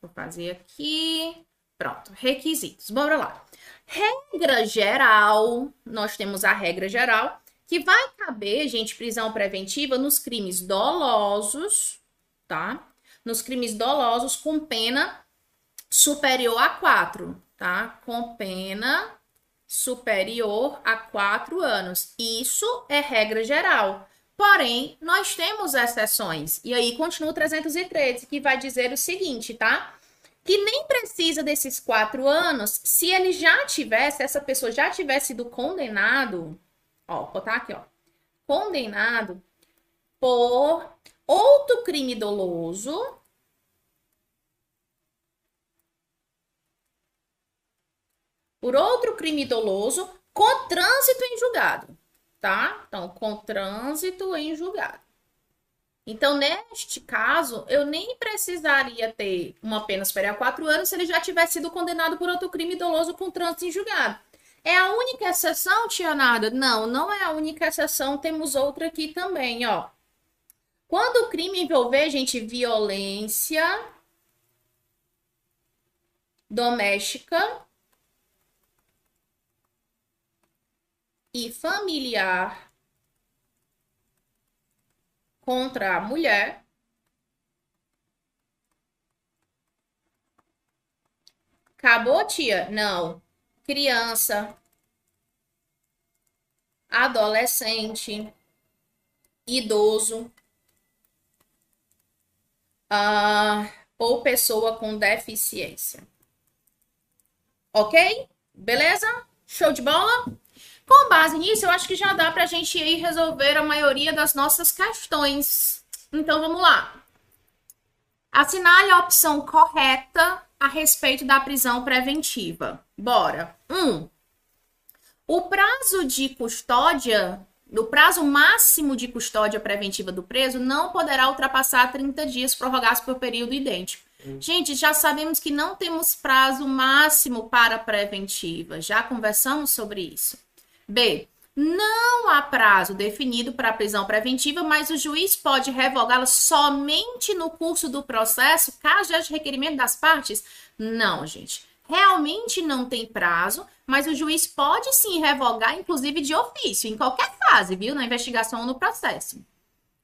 Vou fazer aqui. Pronto, requisitos. Bora lá. Regra geral, nós temos a regra geral, que vai caber, gente, prisão preventiva nos crimes dolosos, tá? Nos crimes dolosos com pena superior a quatro, tá? Com pena superior a quatro anos. Isso é regra geral. Porém, nós temos exceções. E aí continua o 313, que vai dizer o seguinte, tá? Que nem precisa desses quatro anos se ele já tivesse, essa pessoa já tivesse sido condenado, ó, vou botar aqui, ó, condenado por outro crime doloso, por outro crime doloso com trânsito em julgado tá? Então, com trânsito em julgado. Então, neste caso, eu nem precisaria ter uma pena superior a quatro anos se ele já tivesse sido condenado por outro crime doloso com trânsito em julgado. É a única exceção, Tia Nada? Não, não é a única exceção. Temos outra aqui também, ó. Quando o crime envolver, gente, violência doméstica e familiar contra a mulher. Acabou, tia? Não. Criança, adolescente, idoso, uh, ou pessoa com deficiência. Ok? Beleza? Show de bola? Com base nisso, eu acho que já dá para a gente ir resolver a maioria das nossas questões. Então, vamos lá. Assinale a opção correta a respeito da prisão preventiva. Bora. 1. Um, o prazo de custódia, o prazo máximo de custódia preventiva do preso não poderá ultrapassar 30 dias prorrogados por período idêntico. Hum. Gente, já sabemos que não temos prazo máximo para preventiva. Já conversamos sobre isso. B. Não há prazo definido para a prisão preventiva, mas o juiz pode revogá-la somente no curso do processo, caso haja requerimento das partes? Não, gente. Realmente não tem prazo, mas o juiz pode sim revogar, inclusive de ofício, em qualquer fase, viu? Na investigação ou no processo.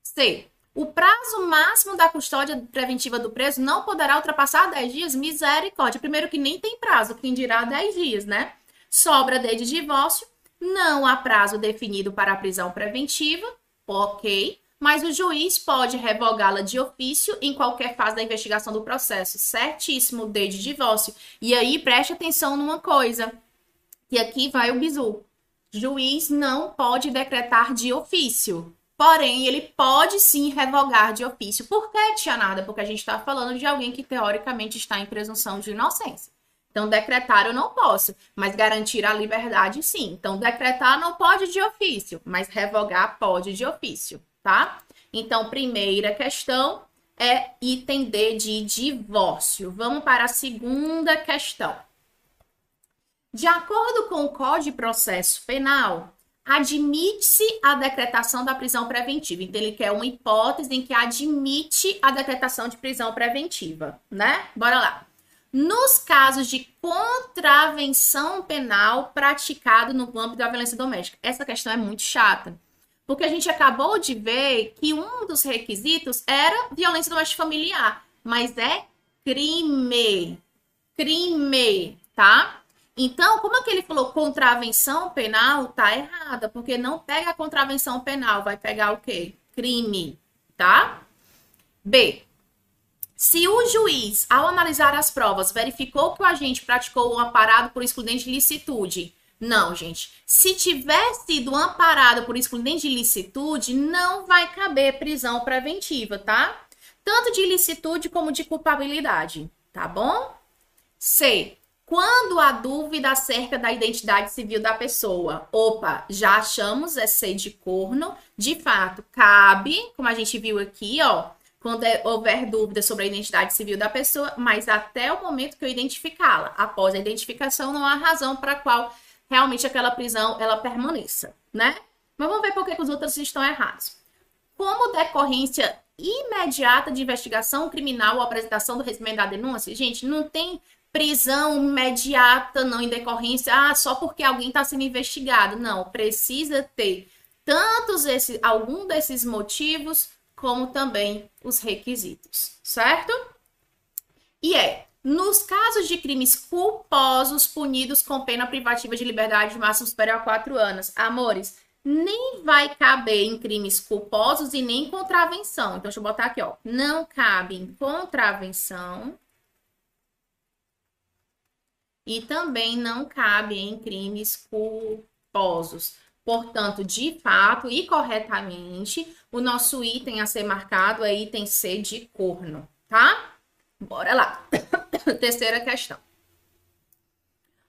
C. O prazo máximo da custódia preventiva do preso não poderá ultrapassar 10 dias? Misericórdia. Primeiro que nem tem prazo, quem dirá 10 dias, né? Sobra de divórcio não há prazo definido para a prisão preventiva, ok, mas o juiz pode revogá-la de ofício em qualquer fase da investigação do processo, certíssimo, desde divórcio. E aí preste atenção numa coisa, que aqui vai o bizu. Juiz não pode decretar de ofício. Porém, ele pode sim revogar de ofício. Por que, Tia Nada? Porque a gente está falando de alguém que teoricamente está em presunção de inocência. Então, decretar eu não posso, mas garantir a liberdade sim. Então, decretar não pode de ofício, mas revogar pode de ofício, tá? Então, primeira questão é item D de divórcio. Vamos para a segunda questão. De acordo com o Código de Processo Penal, admite-se a decretação da prisão preventiva. Então, ele quer uma hipótese em que admite a decretação de prisão preventiva, né? Bora lá nos casos de contravenção penal praticado no âmbito da violência doméstica. Essa questão é muito chata, porque a gente acabou de ver que um dos requisitos era violência doméstica familiar, mas é crime. Crime, tá? Então, como é que ele falou contravenção penal, tá errada, porque não pega a contravenção penal, vai pegar o quê? Crime, tá? B. Se o juiz, ao analisar as provas, verificou que o agente praticou um amparado por excludente de licitude, não, gente. Se tiver sido amparado por excludente de licitude, não vai caber prisão preventiva, tá? Tanto de ilicitude como de culpabilidade, tá bom? C. Quando há dúvida acerca da identidade civil da pessoa. Opa, já achamos é C de corno. De fato, cabe, como a gente viu aqui, ó, quando é, houver dúvida sobre a identidade civil da pessoa, mas até o momento que eu identificá-la. Após a identificação, não há razão para qual realmente aquela prisão ela permaneça, né? Mas vamos ver por que os outros estão errados. Como decorrência imediata de investigação criminal ou apresentação do recebimento da denúncia, gente, não tem prisão imediata, não em decorrência, ah, só porque alguém está sendo investigado. Não, precisa ter tantos esses, algum desses motivos, como também os requisitos, certo? E é, nos casos de crimes culposos punidos com pena privativa de liberdade máxima superior a quatro anos, amores, nem vai caber em crimes culposos e nem contravenção. Então, deixa eu botar aqui, ó. Não cabe em contravenção e também não cabe em crimes culposos. Portanto, de fato e corretamente, o nosso item a ser marcado é item C de corno, tá? Bora lá. <coughs> Terceira questão.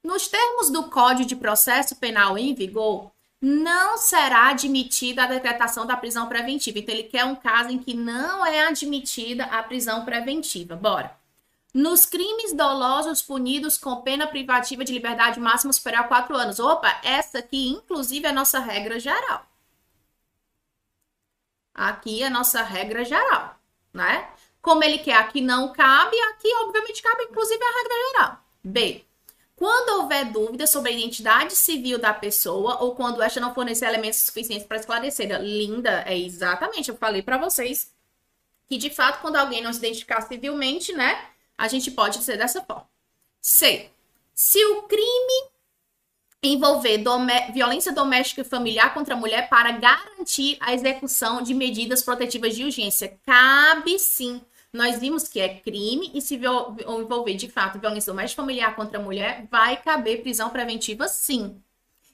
Nos termos do Código de Processo Penal em vigor, não será admitida a decretação da prisão preventiva. Então, ele quer um caso em que não é admitida a prisão preventiva. Bora. Nos crimes dolosos punidos com pena privativa de liberdade máxima superior a quatro anos. Opa, essa aqui, inclusive, é a nossa regra geral. Aqui é a nossa regra geral, né? Como ele quer aqui não cabe, aqui obviamente cabe inclusive a regra geral. B. Quando houver dúvida sobre a identidade civil da pessoa ou quando esta não fornecer elementos suficientes para esclarecer. Linda, é exatamente, eu falei para vocês que de fato quando alguém não se identificar civilmente, né, a gente pode dizer dessa forma. C. Se o crime envolver violência doméstica e familiar contra a mulher para garantir a execução de medidas protetivas de urgência, cabe sim. Nós vimos que é crime e se envolver de fato violência doméstica e familiar contra a mulher, vai caber prisão preventiva sim.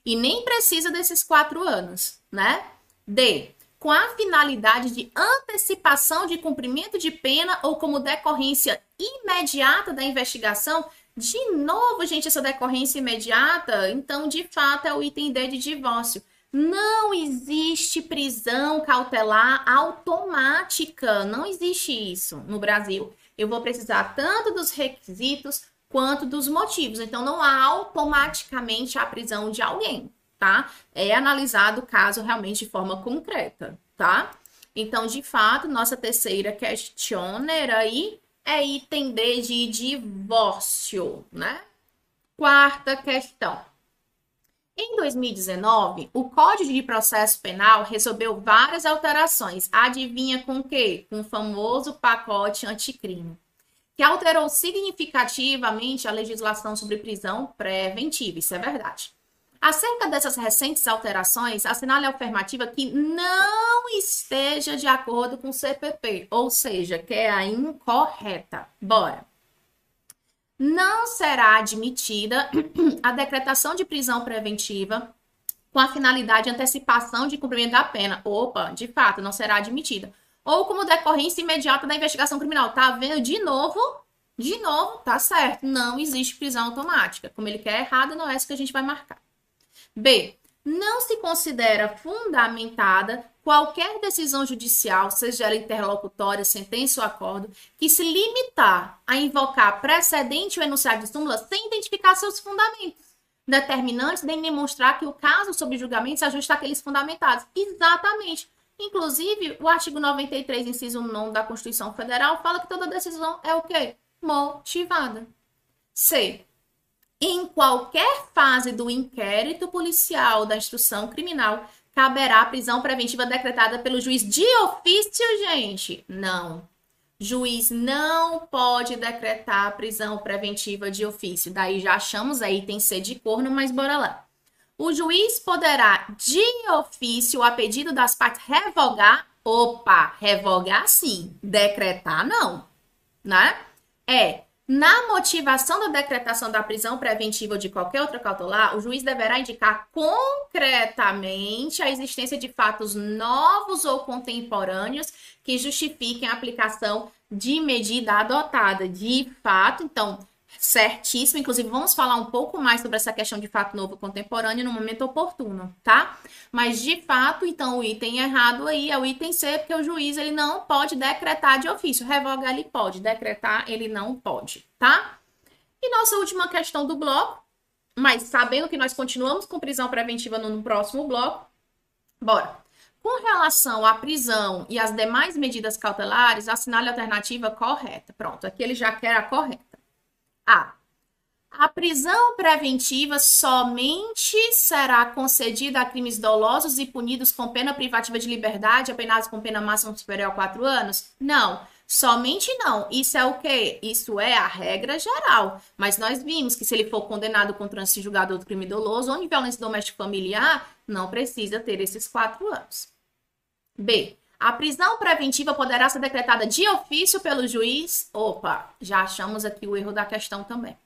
E nem precisa desses quatro anos, né? D com a finalidade de antecipação de cumprimento de pena ou como decorrência imediata da investigação. De novo, gente, essa decorrência imediata, então, de fato, é o item D de divórcio. Não existe prisão cautelar automática. Não existe isso no Brasil. Eu vou precisar tanto dos requisitos quanto dos motivos. Então, não há automaticamente a prisão de alguém tá? É analisado o caso realmente de forma concreta, tá? Então, de fato, nossa terceira questioner aí é item D de divórcio, né? Quarta questão. Em 2019, o Código de Processo Penal recebeu várias alterações. Adivinha com quê? Com o famoso pacote anticrime, que alterou significativamente a legislação sobre prisão preventiva. Isso é verdade. Acerca dessas recentes alterações, assinale a afirmativa que não esteja de acordo com o CPP, ou seja, que é a incorreta. Bora. Não será admitida <clears throat> a decretação de prisão preventiva com a finalidade de antecipação de cumprimento da pena. Opa, de fato, não será admitida. Ou como decorrência imediata da investigação criminal. Tá vendo de novo? De novo, tá certo. Não existe prisão automática. Como ele quer errado, não é isso que a gente vai marcar. B. Não se considera fundamentada qualquer decisão judicial, seja ela interlocutória, sentença ou acordo, que se limitar a invocar precedente ou enunciado de súmula sem identificar seus fundamentos determinantes, nem demonstrar que o caso sob julgamento se ajusta àqueles fundamentados. Exatamente. Inclusive, o artigo 93, inciso 9 da Constituição Federal, fala que toda decisão é o quê? Motivada. C em qualquer fase do inquérito policial da instrução criminal, caberá prisão preventiva decretada pelo juiz de ofício, gente? Não. Juiz não pode decretar prisão preventiva de ofício. Daí já achamos aí, tem ser de corno, mas bora lá. O juiz poderá, de ofício, a pedido das partes, revogar. Opa, revogar sim, decretar não, né? É na motivação da decretação da prisão preventiva ou de qualquer outra cautelar, o juiz deverá indicar concretamente a existência de fatos novos ou contemporâneos que justifiquem a aplicação de medida adotada. De fato, então, certíssimo. Inclusive, vamos falar um pouco mais sobre essa questão de fato novo contemporâneo no momento oportuno, tá? Mas, de fato, então, o item errado aí é o item C, porque o juiz ele não pode decretar de ofício. Revogar ele pode, decretar ele não pode, tá? E nossa última questão do bloco, mas sabendo que nós continuamos com prisão preventiva no, próximo bloco, bora. Com relação à prisão e às demais medidas cautelares, assinale a alternativa correta. Pronto, aqui ele já quer a correta. A. A prisão preventiva somente será concedida a crimes dolosos e punidos com pena privativa de liberdade, apenas com pena máxima superior a quatro anos? Não. Somente não. Isso é o quê? Isso é a regra geral. Mas nós vimos que se ele for condenado com trânsito julgado outro crime doloso ou em violência doméstica familiar, não precisa ter esses quatro anos. B. A prisão preventiva poderá ser decretada de ofício pelo juiz. Opa, já achamos aqui o erro da questão também.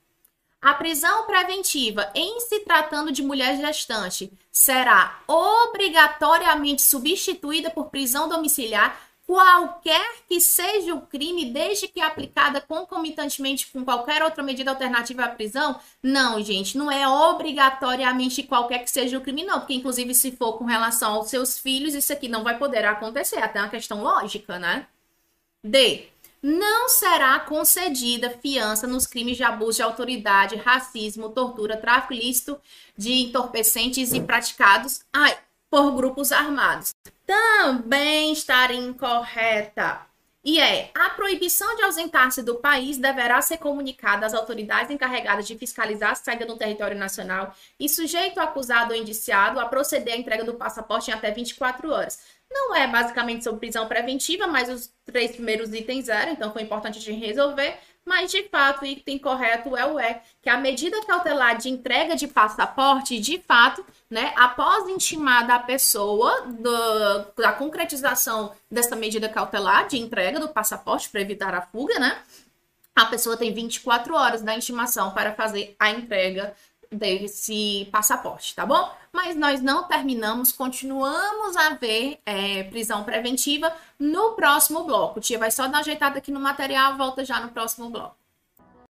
A prisão preventiva, em se tratando de mulher gestante, será obrigatoriamente substituída por prisão domiciliar qualquer que seja o crime, desde que aplicada concomitantemente com qualquer outra medida alternativa à prisão? Não, gente, não é obrigatoriamente qualquer que seja o crime, não, porque inclusive se for com relação aos seus filhos, isso aqui não vai poder acontecer, até uma questão lógica, né? D. Não será concedida fiança nos crimes de abuso de autoridade, racismo, tortura, tráfico ilícito de entorpecentes e praticados ai, por grupos armados também estar incorreta. E é, a proibição de ausentar-se do país deverá ser comunicada às autoridades encarregadas de fiscalizar a saída do território nacional e sujeito acusado ou indiciado a proceder à entrega do passaporte em até 24 horas. Não é basicamente sobre prisão preventiva, mas os três primeiros itens eram, então foi importante de resolver mas de fato o item correto é o E, que a medida cautelar de entrega de passaporte, de fato, né, após intimada a pessoa do, da concretização dessa medida cautelar de entrega do passaporte para evitar a fuga, né, a pessoa tem 24 horas da intimação para fazer a entrega desse passaporte, tá bom? Mas nós não terminamos, continuamos a ver é, prisão preventiva no próximo bloco. Tia vai só dar uma ajeitada aqui no material, volta já no próximo bloco.